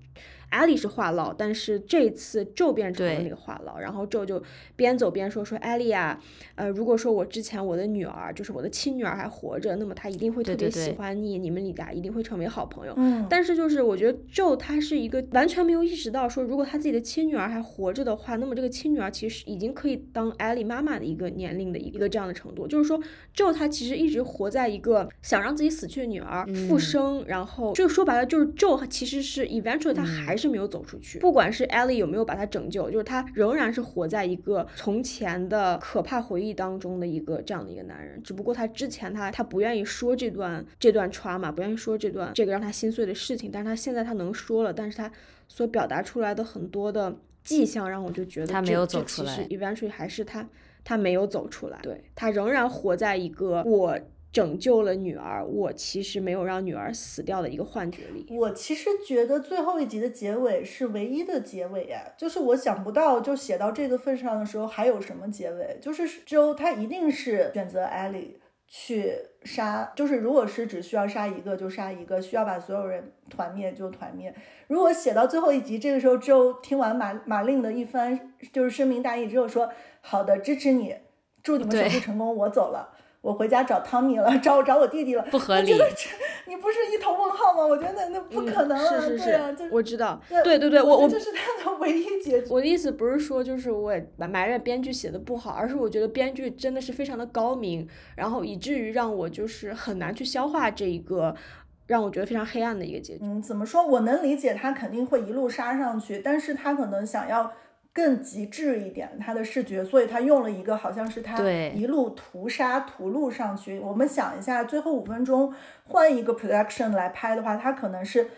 艾莉是话痨，但是这次纣变成了那个话痨，然后纣就边走边说说艾莉啊，呃，如果说我之前我的女儿就是我的亲女儿还活着，那么她一定会特别喜欢你，你们俩一定会成为好朋友。嗯，但是就是我觉得纣他是一个完全没有意识到说，如果他自己的亲女儿还活着的话，那么这个亲女儿其实已经可以当艾莉妈妈的一个年龄的一个这样的程度，就是说纣他其实一直活在一个想让自己死去的女儿复生，然后就说白了就是纣其实是 eventually 他还是。是没有走出去，不管是 Ellie 有没有把他拯救，就是他仍然是活在一个从前的可怕回忆当中的一个这样的一个男人。只不过他之前他他不愿意说这段这段 trauma，不愿意说这段这个让他心碎的事情，但是他现在他能说了，但是他所表达出来的很多的迹象让我就觉得他没有走出来，eventually 还是他他没有走出来，对他仍然活在一个我。拯救了女儿，我其实没有让女儿死掉的一个幻觉里。我其实觉得最后一集的结尾是唯一的结尾呀，就是我想不到，就写到这个份上的时候还有什么结尾？就是周他一定是选择艾莉去杀，就是如果是只需要杀一个就杀一个，需要把所有人团灭就团灭。如果写到最后一集，这个时候周听完马马令的一番就是深明大义之后说：“好的，支持你，祝你们手术成功，我走了。”我回家找汤米了，找找我弟弟了，不合理。你不是一头问号吗？我觉得那那不可能啊，是是是，我知道，对对对，我我这是他的唯一结局。我的意思不是说就是我埋怨编剧写的不好，而是我觉得编剧真的是非常的高明，然后以至于让我就是很难去消化这一个让我觉得非常黑暗的一个结局。嗯，怎么说？我能理解他肯定会一路杀上去，但是他可能想要。更极致一点，他的视觉，所以他用了一个好像是他一路屠杀屠戮上去。我们想一下，最后五分钟换一个 production 来拍的话，他可能是。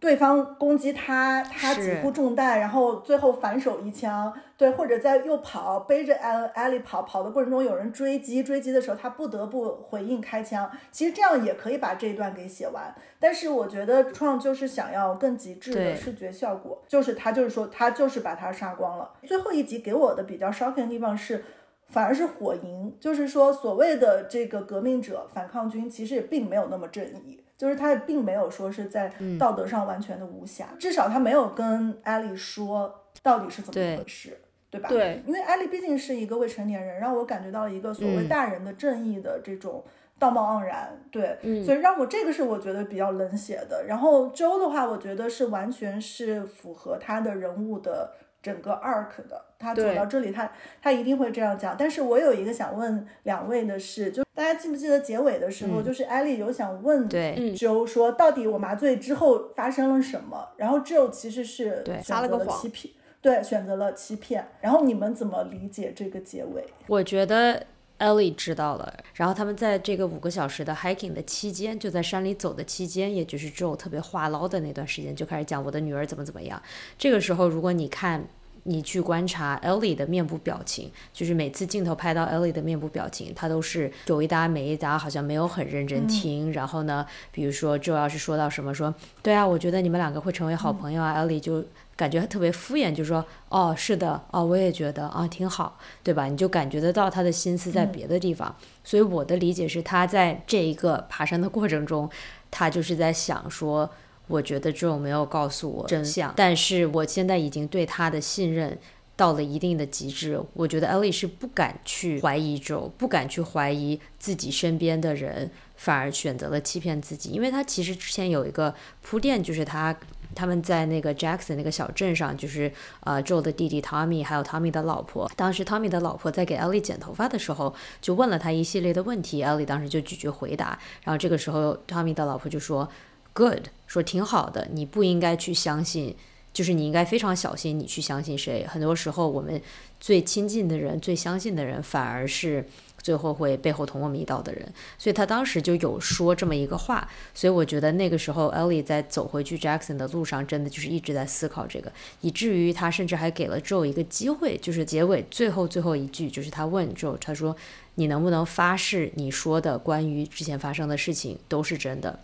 对方攻击他，他几乎中弹，然后最后反手一枪，对，或者在又跑背着艾艾莉跑，跑的过程中有人追击，追击的时候他不得不回应开枪。其实这样也可以把这一段给写完，但是我觉得创就是想要更极致的视觉效果，就是他就是说他就是把他杀光了。最后一集给我的比较 shocking 的地方是。反而是火营，就是说所谓的这个革命者、反抗军，其实也并没有那么正义，就是他并没有说是在道德上完全的无瑕，至少他没有跟艾丽说到底是怎么回事，对吧？对，因为艾丽毕竟是一个未成年人，让我感觉到一个所谓大人的正义的这种道貌岸然，对，所以让我这个是我觉得比较冷血的。然后周的话，我觉得是完全是符合他的人物的。整个 arc 的，他走到这里，他他一定会这样讲。但是我有一个想问两位的是，就大家记不记得结尾的时候，就是艾丽有想问对 Joe 说，到底我麻醉之后发生了什么？然后 Joe 其实是撒了个谎，欺骗，对，选择了欺骗。然后你们怎么理解这个结尾？我觉得。Ellie 知道了，然后他们在这个五个小时的 hiking 的期间，就在山里走的期间，也就是 Joe 特别话唠的那段时间，就开始讲我的女儿怎么怎么样。这个时候，如果你看，你去观察 Ellie 的面部表情，就是每次镜头拍到 Ellie 的面部表情，她都是有一搭没一搭，好像没有很认真听。然后呢，比如说 Joe 要是说到什么，说对啊，我觉得你们两个会成为好朋友啊，Ellie 就。感觉特别敷衍，就说哦，是的，哦，我也觉得啊，挺好，对吧？你就感觉得到他的心思在别的地方。所以我的理解是他在这一个爬山的过程中，他就是在想说，我觉得 Joe 没有告诉我真相，但是我现在已经对他的信任到了一定的极致。我觉得 Ellie 是不敢去怀疑 Joe，不敢去怀疑自己身边的人，反而选择了欺骗自己，因为他其实之前有一个铺垫，就是他。他们在那个 Jackson 那个小镇上，就是呃 Joe 的弟弟 Tommy，还有 Tommy 的老婆。当时 Tommy 的老婆在给 Ellie 剪头发的时候，就问了他一系列的问题，Ellie 当时就拒绝回答。然后这个时候 Tommy 的老婆就说：“Good，说挺好的，你不应该去相信，就是你应该非常小心，你去相信谁。很多时候我们最亲近的人、最相信的人，反而是。”最后会背后捅我们一刀的人，所以他当时就有说这么一个话，所以我觉得那个时候 Ellie 在走回去 Jackson 的路上，真的就是一直在思考这个，以至于他甚至还给了 Joe 一个机会，就是结尾最后最后一句，就是他问 Joe，他说你能不能发誓你说的关于之前发生的事情都是真的？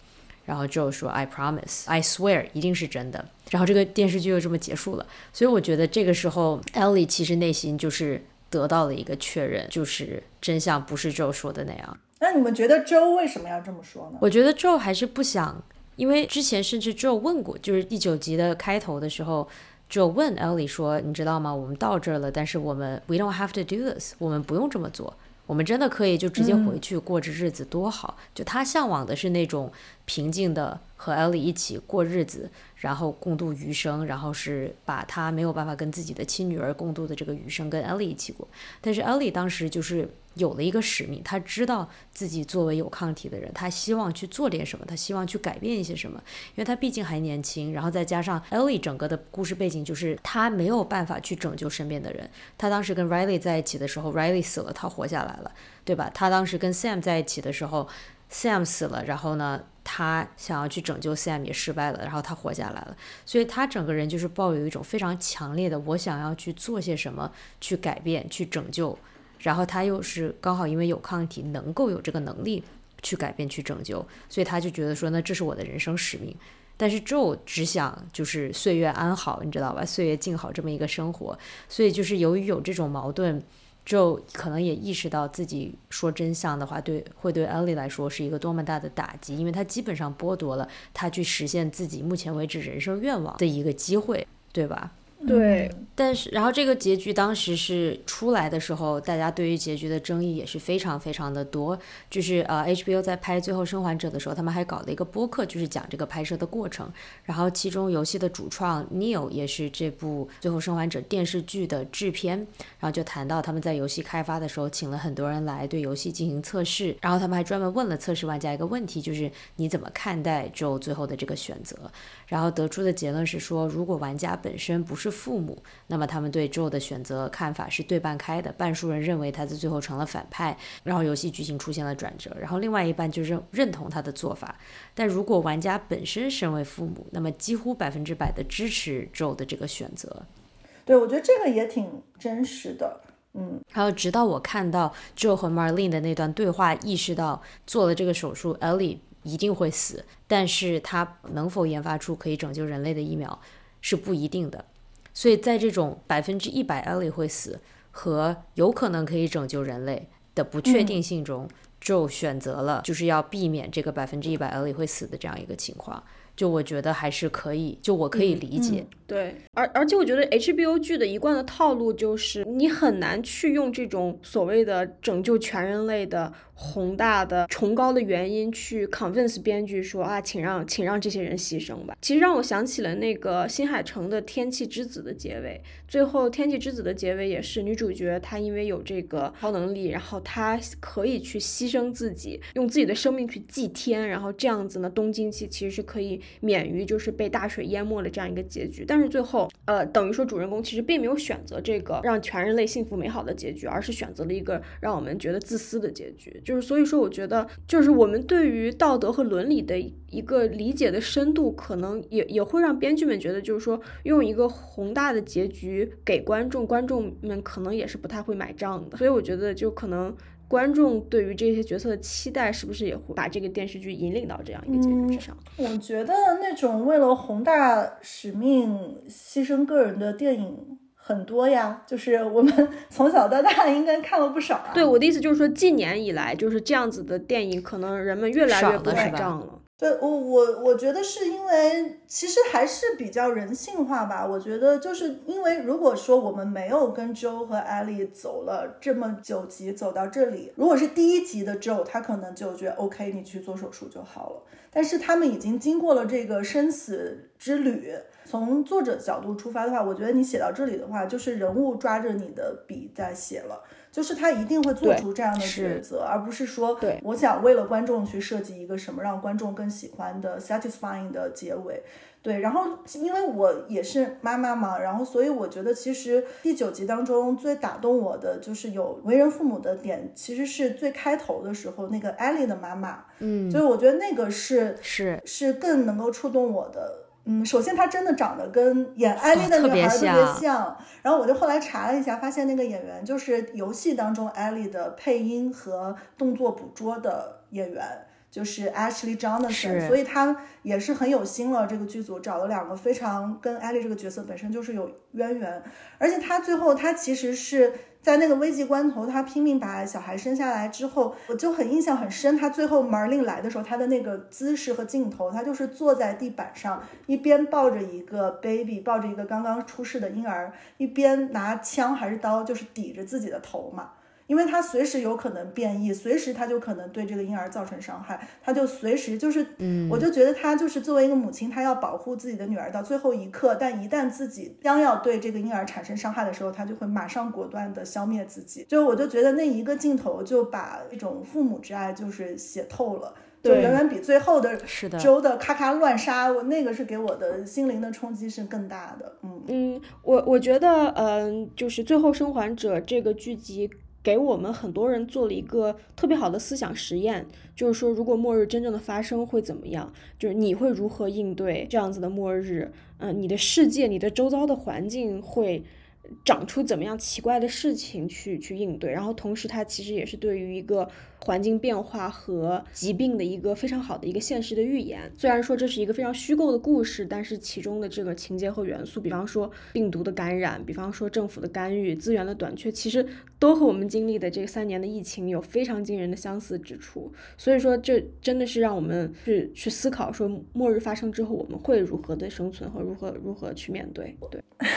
然后 Joe 说 I promise, I swear，一定是真的。然后这个电视剧就这么结束了。所以我觉得这个时候 Ellie 其实内心就是。得到了一个确认，就是真相不是 Joe 说的那样。那你们觉得 Joe 为什么要这么说呢？我觉得 Joe 还是不想，因为之前甚至 Joe 问过，就是第九集的开头的时候，Joe 问 Ellie 说：“你知道吗？我们到这儿了，但是我们 We don't have to do this，我们不用这么做，我们真的可以就直接回去过着日子，多好。”就他向往的是那种平静的和 Ellie 一起过日子。然后共度余生，然后是把他没有办法跟自己的亲女儿共度的这个余生跟 Ellie 一起过。但是 Ellie 当时就是有了一个使命，他知道自己作为有抗体的人，他希望去做点什么，他希望去改变一些什么，因为他毕竟还年轻。然后再加上 Ellie 整个的故事背景就是他没有办法去拯救身边的人。他当时跟 Riley 在一起的时候，Riley 死了，他活下来了，对吧？他当时跟 Sam 在一起的时候。Sam 死了，然后呢，他想要去拯救 Sam 也失败了，然后他活下来了，所以他整个人就是抱有一种非常强烈的我想要去做些什么，去改变，去拯救，然后他又是刚好因为有抗体，能够有这个能力去改变、去拯救，所以他就觉得说，那这是我的人生使命。但是 Joe 只想就是岁月安好，你知道吧？岁月静好这么一个生活，所以就是由于有这种矛盾。就可能也意识到自己说真相的话，对会对 Ellie 来说是一个多么大的打击，因为他基本上剥夺了他去实现自己目前为止人生愿望的一个机会，对吧？对，但是，然后这个结局当时是出来的时候，大家对于结局的争议也是非常非常的多。就是呃，HBO 在拍《最后生还者》的时候，他们还搞了一个播客，就是讲这个拍摄的过程。然后，其中游戏的主创 Neil 也是这部《最后生还者》电视剧的制片。然后就谈到他们在游戏开发的时候，请了很多人来对游戏进行测试。然后他们还专门问了测试玩家一个问题，就是你怎么看待 Joe 最后的这个选择？然后得出的结论是说，如果玩家本身不是父母，那么他们对 Joe 的选择看法是对半开的，半数人认为他在最后成了反派，然后游戏剧情出现了转折，然后另外一半就认认同他的做法。但如果玩家本身身为父母，那么几乎百分之百的支持 Joe 的这个选择。对，我觉得这个也挺真实的。嗯，还有直到我看到 Joe 和 Marlene 的那段对话，意识到做了这个手术，Ellie 一定会死，但是它能否研发出可以拯救人类的疫苗是不一定的。所以在这种百分之一百 Ellie 会死和有可能可以拯救人类的不确定性中，Joe 选择了就是要避免这个百分之一百 Ellie 会死的这样一个情况。就我觉得还是可以，就我可以理解。对，而而且我觉得 HBO 剧的一贯的套路就是你很难去用这种所谓的拯救全人类的。宏大的、崇高的原因去 convince 编剧说啊，请让请让这些人牺牲吧。其实让我想起了那个新海诚的《天气之子》的结尾。最后，《天气之子》的结尾也是女主角她因为有这个超能力，然后她可以去牺牲自己，用自己的生命去祭天，然后这样子呢，东京其其实是可以免于就是被大水淹没的这样一个结局。但是最后，呃，等于说主人公其实并没有选择这个让全人类幸福美好的结局，而是选择了一个让我们觉得自私的结局。就是所以说，我觉得就是我们对于道德和伦理的一个理解的深度，可能也也会让编剧们觉得，就是说用一个宏大的结局给观众，观众们可能也是不太会买账的。所以我觉得，就可能观众对于这些角色的期待，是不是也会把这个电视剧引领到这样一个结局之上？我觉得那种为了宏大使命牺牲个人的电影。很多呀，就是我们 从小到大应该看了不少啊。对，我的意思就是说，近年以来就是这样子的电影，可能人们越来越不买账了。对我，我我觉得是因为其实还是比较人性化吧。我觉得就是因为如果说我们没有跟 Joe 和 Ellie 走了这么九集走到这里，如果是第一集的 Joe，他可能就觉得 OK，你去做手术就好了。但是他们已经经过了这个生死之旅。从作者角度出发的话，我觉得你写到这里的话，就是人物抓着你的笔在写了，就是他一定会做出这样的选择，而不是说，我想为了观众去设计一个什么让观众更喜欢的 satisfying 的结尾。对，然后因为我也是妈妈嘛，然后所以我觉得其实第九集当中最打动我的就是有为人父母的点，其实是最开头的时候那个艾莉的妈妈，嗯，所以我觉得那个是是是更能够触动我的。嗯，首先她真的长得跟演艾丽的女孩特别像，然后我就后来查了一下，发现那个演员就是游戏当中艾丽的配音和动作捕捉的演员，就是 Ashley Johnson，所以他也是很有心了。这个剧组找了两个非常跟艾丽这个角色本身就是有渊源，而且他最后他其实是。在那个危急关头，他拼命把小孩生下来之后，我就很印象很深。他最后命令来的时候，他的那个姿势和镜头，他就是坐在地板上，一边抱着一个 baby，抱着一个刚刚出世的婴儿，一边拿枪还是刀，就是抵着自己的头嘛。因为他随时有可能变异，随时他就可能对这个婴儿造成伤害，他就随时就是，嗯，我就觉得他就是作为一个母亲，她要保护自己的女儿到最后一刻，但一旦自己将要对这个婴儿产生伤害的时候，他就会马上果断的消灭自己。就我就觉得那一个镜头就把一种父母之爱就是写透了，就远远比最后的周的咔咔乱杀，我那个是给我的心灵的冲击是更大的。嗯嗯，我我觉得，嗯，就是最后生还者这个剧集。给我们很多人做了一个特别好的思想实验，就是说，如果末日真正的发生会怎么样？就是你会如何应对这样子的末日？嗯，你的世界、你的周遭的环境会长出怎么样奇怪的事情去去应对，然后同时它其实也是对于一个环境变化和疾病的一个非常好的一个现实的预言。虽然说这是一个非常虚构的故事，但是其中的这个情节和元素，比方说病毒的感染，比方说政府的干预、资源的短缺，其实都和我们经历的这三年的疫情有非常惊人的相似之处。所以说，这真的是让我们去去思考，说末日发生之后我们会如何的生存和如何如何去面对。对。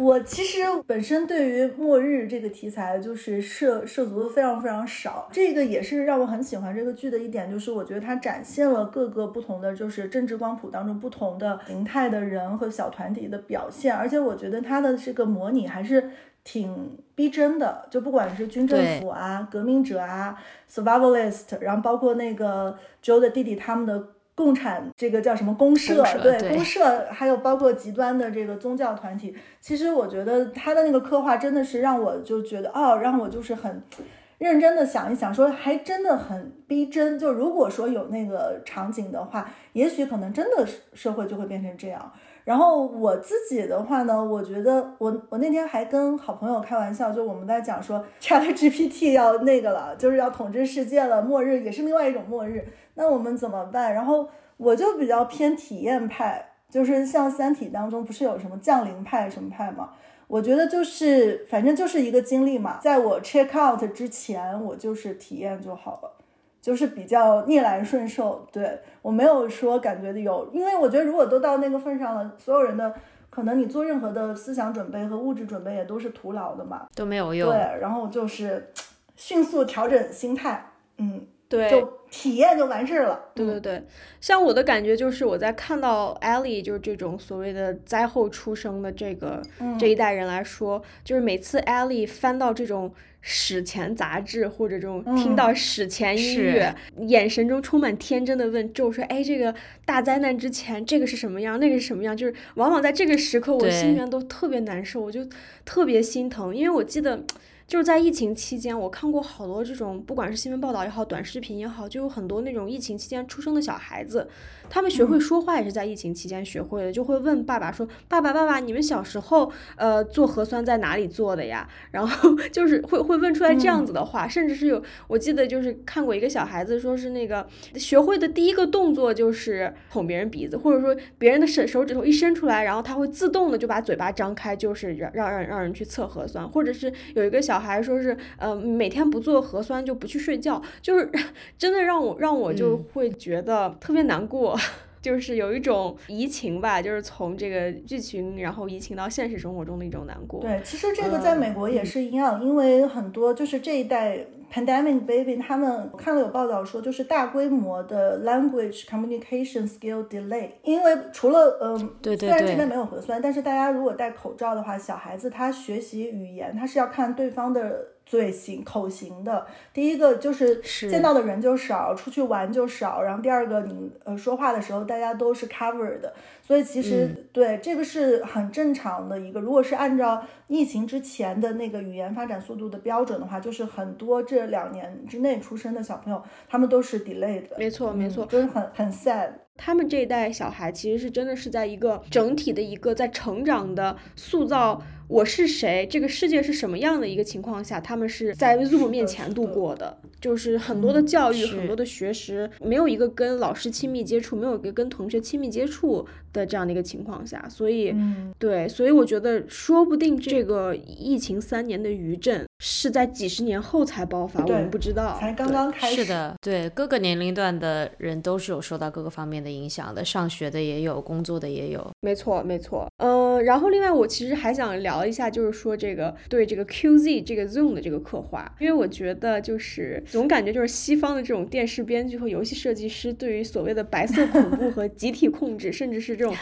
我其实本身对于末日这个题材就是涉涉足的非常非常少，这个也是让我很喜欢这个剧的一点，就是我觉得它展现了各个不同的就是政治光谱当中不同的形态的人和小团体的表现，而且我觉得它的这个模拟还是挺逼真的，就不管是军政府啊、革命者啊、survivalist，然后包括那个 Joe 的弟弟他们的。共产这个叫什么公社？对公社，还有包括极端的这个宗教团体，其实我觉得他的那个刻画真的是让我就觉得哦，让我就是很认真的想一想，说还真的很逼真。就如果说有那个场景的话，也许可能真的社会就会变成这样。然后我自己的话呢，我觉得我我那天还跟好朋友开玩笑，就我们在讲说 ChatGPT 要那个了，就是要统治世界了，末日也是另外一种末日。那我们怎么办？然后我就比较偏体验派，就是像《三体》当中不是有什么降临派什么派吗？我觉得就是反正就是一个经历嘛，在我 check out 之前，我就是体验就好了，就是比较逆来顺受。对我没有说感觉的有，因为我觉得如果都到那个份上了，所有人的可能你做任何的思想准备和物质准备也都是徒劳的嘛，都没有用。对，然后就是 迅速调整心态，嗯。对，就体验就完事儿了。对对对，像我的感觉就是我在看到 Ellie 就是这种所谓的灾后出生的这个这一代人来说，就是每次 Ellie 翻到这种史前杂志或者这种听到史前音乐，眼神中充满天真的问就说：“哎，这个大灾难之前这个是什么样？那个是什么样？”就是往往在这个时刻，我心里面都特别难受，我就特别心疼，因为我记得。就是在疫情期间，我看过好多这种，不管是新闻报道也好，短视频也好，就有很多那种疫情期间出生的小孩子。他们学会说话也是在疫情期间学会的，就会问爸爸说：“爸爸，爸爸，你们小时候呃做核酸在哪里做的呀？”然后 就是会会问出来这样子的话，甚至是有我记得就是看过一个小孩子说是那个学会的第一个动作就是捅别人鼻子，或者说别人的手手指头一伸出来，然后他会自动的就把嘴巴张开，就是让让让让人去测核酸，或者是有一个小孩说是呃每天不做核酸就不去睡觉，就是 真的让我让我就会觉得特别难过。就是有一种移情吧，就是从这个剧情，然后移情到现实生活中的一种难过。对，其实这个在美国也是一样，因为很多就是这一代 pandemic baby，他们看了有报道说，就是大规模的 language communication skill delay，因为除了嗯，对对对，虽然这边没有核酸，但是大家如果戴口罩的话，小孩子他学习语言，他是要看对方的。嘴型口型的，第一个就是见到的人就少，出去玩就少。然后第二个，你呃说话的时候，大家都是 cover 的，所以其实对这个是很正常的一个。如果是按照疫情之前的那个语言发展速度的标准的话，就是很多这两年之内出生的小朋友，他们都是 delayed。没错，没错，就是很很 sad。他们这一代小孩其实是真的是在一个整体的一个在成长的塑造。我是谁？这个世界是什么样的一个情况下，他们是在 Zoom 面前度过的？就是很多的教育，很多的学识，没有一个跟老师亲密接触，没有一个跟同学亲密接触的这样的一个情况下，所以，对，所以我觉得说不定这个疫情三年的余震是在几十年后才爆发，我们不知道，才刚刚开始。是的，对，各个年龄段的人都是有受到各个方面的影响的，上学的也有，工作的也有。没错，没错。嗯，然后另外我其实还想聊。聊一下，就是说这个对这个 QZ 这个 Zoom 的这个刻画，因为我觉得就是总感觉就是西方的这种电视编剧和游戏设计师对于所谓的白色恐怖和集体控制，甚至是这种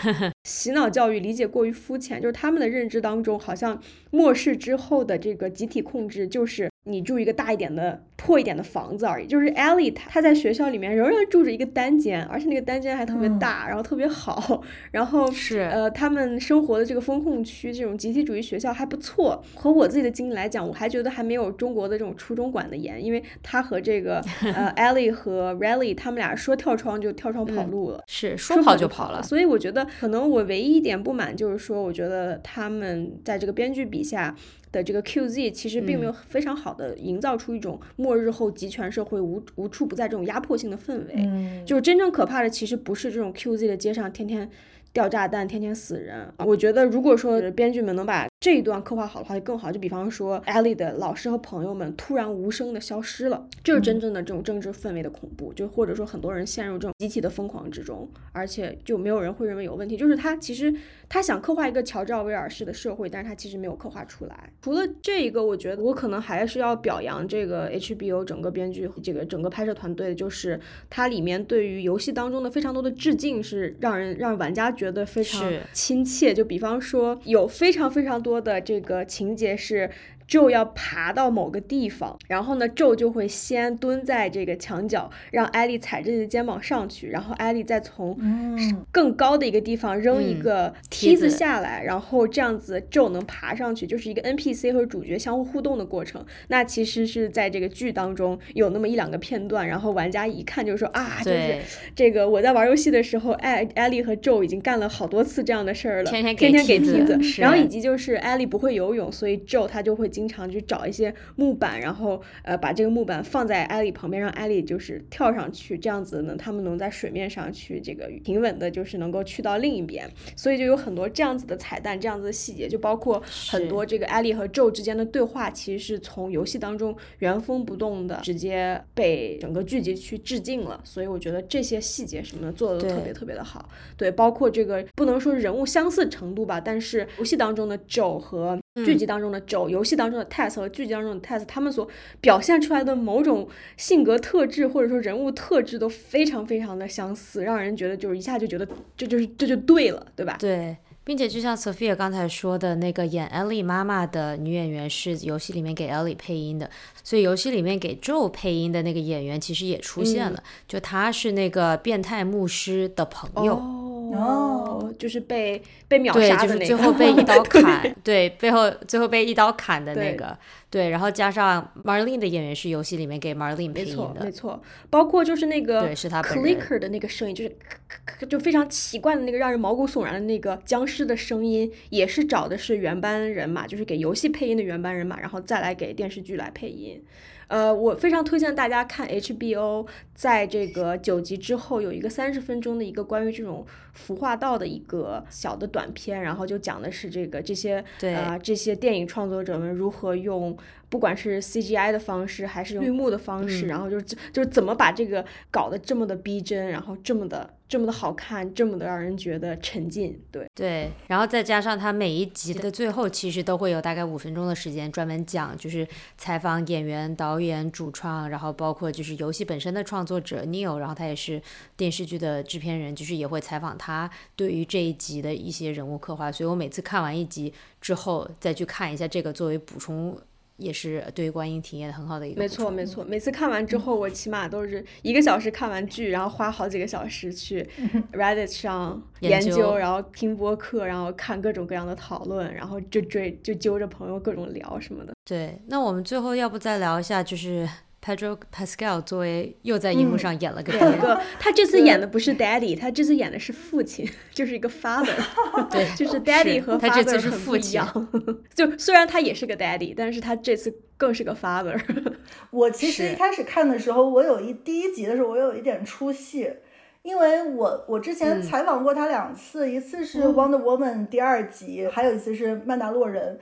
洗脑教育理解过于肤浅，就是他们的认知当中，好像末世之后的这个集体控制就是。你住一个大一点的破一点的房子而已。就是 Ellie 她她在学校里面仍然住着一个单间，而且那个单间还特别大，然后特别好。然后是呃，他们生活的这个风控区，这种集体主义学校还不错。和我自己的经历来讲，我还觉得还没有中国的这种初中管的严，因为他和这个 呃 Ellie 和 Riley 他们俩说跳窗就跳窗跑路了，是说说跑就跑了。所以我觉得可能我唯一一点不满就是说，我觉得他们在这个编剧笔下。的这个 QZ 其实并没有非常好的营造出一种末日后集权社会无无处不在这种压迫性的氛围，嗯，就是真正可怕的其实不是这种 QZ 的街上天天掉炸弹、天天死人。我觉得如果说编剧们能把这一段刻画好的话就更好，就比方说艾丽的老师和朋友们突然无声的消失了，这是真正的这种政治氛围的恐怖，就或者说很多人陷入这种集体的疯狂之中，而且就没有人会认为有问题。就是他其实他想刻画一个乔治奥威尔式的社会，但是他其实没有刻画出来。除了这一个，我觉得我可能还是要表扬这个 HBO 整个编剧这个整个拍摄团队，就是它里面对于游戏当中的非常多的致敬是让人让玩家觉得非常亲切。就比方说有非常非常多多的这个情节是。Joe 要爬到某个地方，然后呢，Joe 就会先蹲在这个墙角，让艾丽踩着自己的肩膀上去，然后艾丽再从嗯。更高的一个地方扔一个梯梯子子。下来，然后这样子 Joe 能爬上去，就是一个 NPC 和主角相互互动的过程。那其实是在这个剧当中有那么一两个片段，然后玩家一看就说啊，就是，这个我在玩游戏的时候，艾艾丽和 Joe 已经干了好多次这样的事儿了，天天给天天给梯子然后以及就是艾丽不会游泳，所以 Joe 他就会经常去找一些木板，然后呃把这个木板放在艾丽旁边，让艾丽就是跳上去，这样子呢，他们能在水面上去这个平稳的，就是能够去到另一边，所以就有很多这样子的彩蛋，这样子的细节，就包括很多这个艾丽和 Joe 之间的对话，其实是从游戏当中原封不动的直接被整个剧集去致敬了，所以我觉得这些细节什么的做的都特别特别的好。对，包括这个不能说人物相似程度吧，但是游戏当中的 Joe 和剧集当中的 Joe，、游戏当中的 Tess 和剧集当中的 Tess，他们所表现出来的某种性格特质或者说人物特质都非常非常的相似，让人觉得就是一下就觉得这就是这就对了，对吧？对，并且就像 Sophia 刚才说的那个演 Ellie 妈妈的女演员是游戏里面给 Ellie 配音的，所以游戏里面给 Joe 配音的那个演员其实也出现了，就他是那个变态牧师的朋友。哦，就是被被秒，杀的那个，就是最后被一刀砍，对，背后最后被一刀砍的那个，对，然后加上 Marlene 的演员是游戏里面给 Marlene 配音没错，没，错，包括就是那个对是他 clicker 的那个声音，就是就非常奇怪的那个让人毛骨悚然的那个僵尸的声音，也是找的是原班人马，就是给游戏配音的原班人马，然后再来给电视剧来配音。呃，我非常推荐大家看 HBO，在这个九集之后有一个三十分钟的一个关于这种服化道的一个小的短片，然后就讲的是这个这些对呃这些电影创作者们如何用不管是 CGI 的方式还是用绿幕的方式，嗯然后就是就是怎么把这个搞得这么的逼真，然后这么的这么的好看，这么的让人觉得沉浸，对。对，然后再加上他每一集的最后，其实都会有大概五分钟的时间专门讲，就是采访演员、导演、主创，然后包括就是游戏本身的创作者 Neil，然后他也是电视剧的制片人，就是也会采访他对于这一集的一些人物刻画。所以我每次看完一集之后，再去看一下这个作为补充，也是对于观影体验很好的一个没错没错，每次看完之后，我起码都是一个小时看完剧，然后花好几个小时去 Reddit 上研研究然后听播客，然后看各种各样的讨论，然后就追就揪着朋友各种聊什么的。对，那我们最后要不再聊一下，就是 Pedro Pascal 作为又在荧幕嗯。上演了个 对，爹一个他这次演的不是 daddy，他这次演的是父亲，就是一个 father，对，就是 daddy 和他这次是很不一父亲。样。就虽然他也是个 daddy，但是他这次更是个 father。我其实一开始看的时候，我有一第一集的时候，我有一点出戏，因为我我之前嗯。采访过他两次，一次是《Wonder Woman》第二集，还有一次是《曼达洛人》。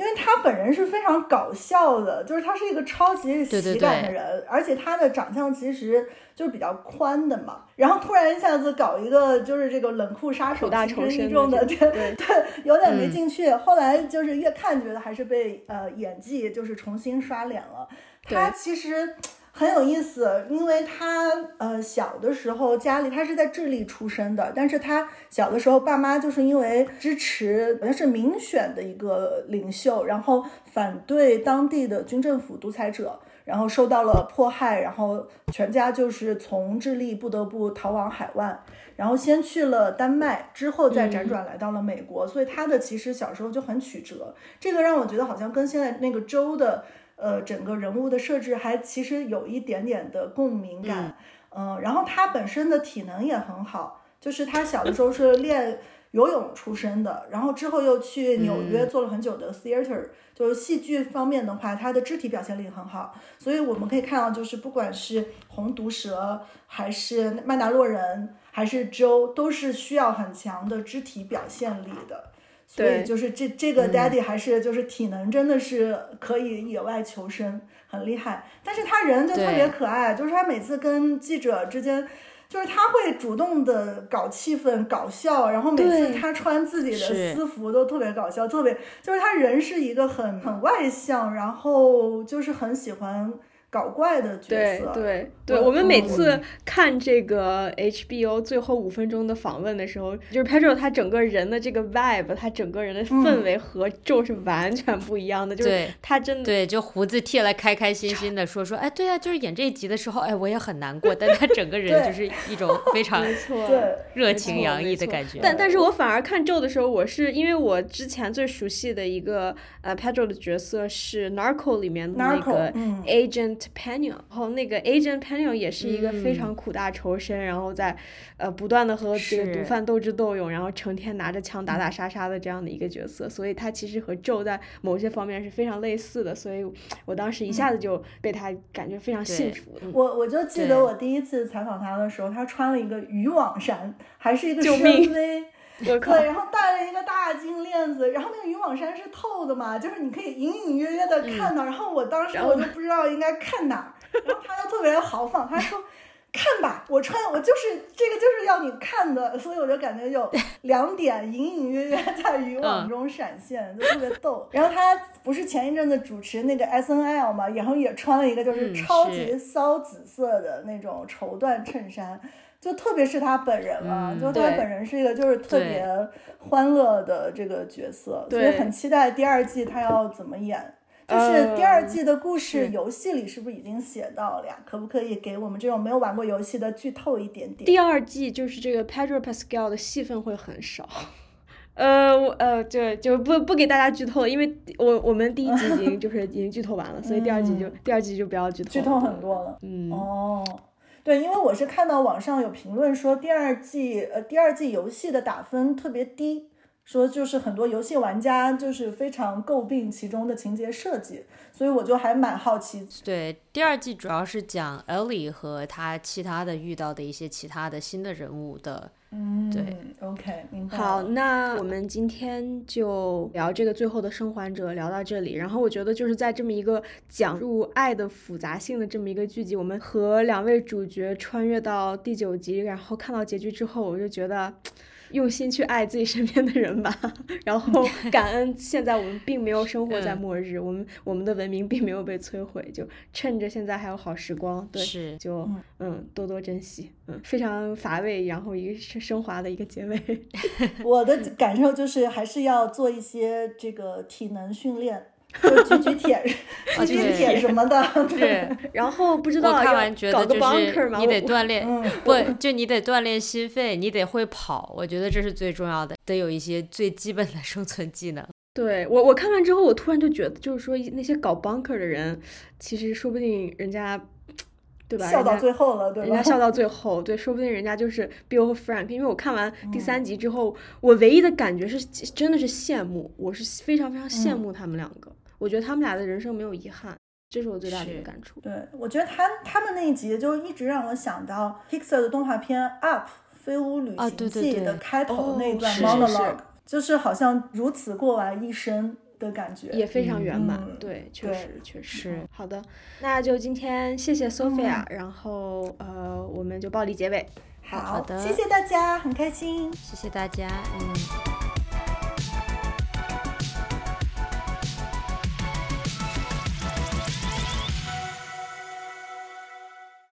因为他本人是非常搞笑的，就是他是一个超级喜感的对人，而且他的长相其实就是比较宽的嘛。然后突然一下子搞一个就是这个冷酷杀手、情深仇深的意重的，这对对 对，有点没嗯进去。后来就是越看觉得还是被呃演技就是重新刷脸了。他其实很有意思，因为他呃小的时候家里他是在智利出生的，但是他小的时候爸妈就是因为支持好像是民选的一个领袖，然后反对当地的军政府独裁者，然后受到了迫害，然后全家就是从智利不得不逃往海外，然后先去了丹麦，之后再辗转来到了美国，所以他的其实小时候就很曲折，这个让我觉得好像跟现在那个州的。呃，整个人物的设置还其实有一点点的共鸣感，嗯，然后他本身的体能也很好，就是他小的时候是练游泳出身的，然后之后又去纽约做了很久的 theater，就是戏剧方面的话，他的肢体表现力很好，所以我们可以看到，就是不管是红毒蛇，还是曼达洛人，还是周，都是需要很强的肢体表现力的。所以就是这这个 daddy 还是就是体能真的是可以野外求生，很厉害。但是他人就特别可爱，就是他每次跟记者之间，就是他会主动的搞气氛、搞笑，然后每次他穿自己的私服都特别搞笑，特别就是他人是一个很很外向，然后就是很喜欢。搞怪的角色，对对对，我们每次看这个 HBO 最后五分钟的访问的时候，就是 Pedro 他整个人的这个 vibe，他整个人的氛围和 Joe 是完全不一样的，就是他真的对，就胡子剃了，开开心心的说说，哎，对啊，就是演这一集的时候，哎，我也很难过，但他整个人就是一种非常 热情洋溢的感觉。但但是我反而看 Joe 的时候，我是因为我之前最熟悉的一个呃 Pedro 的角色是 Narco 里面的那个 Agent。O 然后那个 Agent p a n i o 也是一个非常苦大仇深，然后在呃不断的和这个毒贩斗智斗勇，然后成天拿着枪打打杀杀的这样的一个角色，所以他其实和 Joe 在某些方面是非常类似的，所以我当时一下子就被他感觉非常幸福。我我就记得我第一次采访他的时候，他穿了一个渔网衫，还是一个深 V。对，然后戴了一个大金链子，然后那个渔网衫是透的嘛，就是你可以隐隐约约的看到。然后我当时我就不知道应该看哪，然后他就特别豪放，他说：“看吧，我穿，我就是这个就是要你看的。”所以我就感觉有 两点隐隐约约在渔网中闪现，就特别逗。然后他不是前一阵子主持那个 S N L 嘛，然后也穿了一个就是超级骚紫色的那种绸缎衬衫。就特别是他本人嘛，就他本人是一个就是特别欢乐的这个角色，所以很期待第二季他要怎么演。就是第二季的故事游戏里是不是已经写到了呀？可不可以给我们这种没有玩过游戏的剧透一点点？第二季就是这个 Pedro Pascal 的戏份会很少。呃，我呃，就就不不给大家剧透了，因为我我们第一集已经就是已经剧透完了，所以第二季就第二季就不要剧透。剧透很多了，嗯哦。对，因为我是看到网上有评论说第二季，呃，第二季游戏的打分特别低，说就是很多游戏玩家就是非常诟病其中的情节设计，所以我就还蛮好奇。对，第二季主要是讲 Ellie 和他其他的遇到的一些其他的新的人物的。嗯，对，OK，明白。好，那我们今天就聊这个最后的生还者，聊到这里。然后我觉得就是在这么一个讲述爱的复杂性的这么一个剧集，我们和两位主角穿越到第九集，然后看到结局之后，我就觉得。用心去爱自己身边的人吧，然后感恩现在我们并没有生活在末日，我们我们的文明并没有被摧毁，就趁着现在还有好时光，对，就嗯多多珍惜，嗯非常乏味，然后一个升华的一个结尾。我的感受就是还是要做一些这个体能训练。就举举铁、举举铁什 么的，对。然后不知道看完觉得就是你得锻炼，不就你得锻炼心肺，你得会跑，我觉得这是最重要的，得有一些最基本的生存技能。对我，我看完之后，我突然就觉得，就是说那些搞 bunker 的人，其实说不定人家，对吧？笑到最后了，对吧？人家笑到最后，对，说不定人家就是 Bill 和 Frank。因为我看完第三集之后，我唯一的感觉是，真的是羡慕，我是非常非常羡慕他们两个。我觉得他们俩的人生没有遗憾，这是我最大的一个感触。对，我觉得他他们那一集就一直让我想到 Pixar 的动画片《Up 飞屋旅行记》的开头那段 monologue，就是好像如此过完一生的感觉，也非常圆满。对，确实确实。好的，那就今天谢谢 Sophia，然后呃，我们就暴力结尾。好好的，谢谢大家，很开心，谢谢大家，嗯。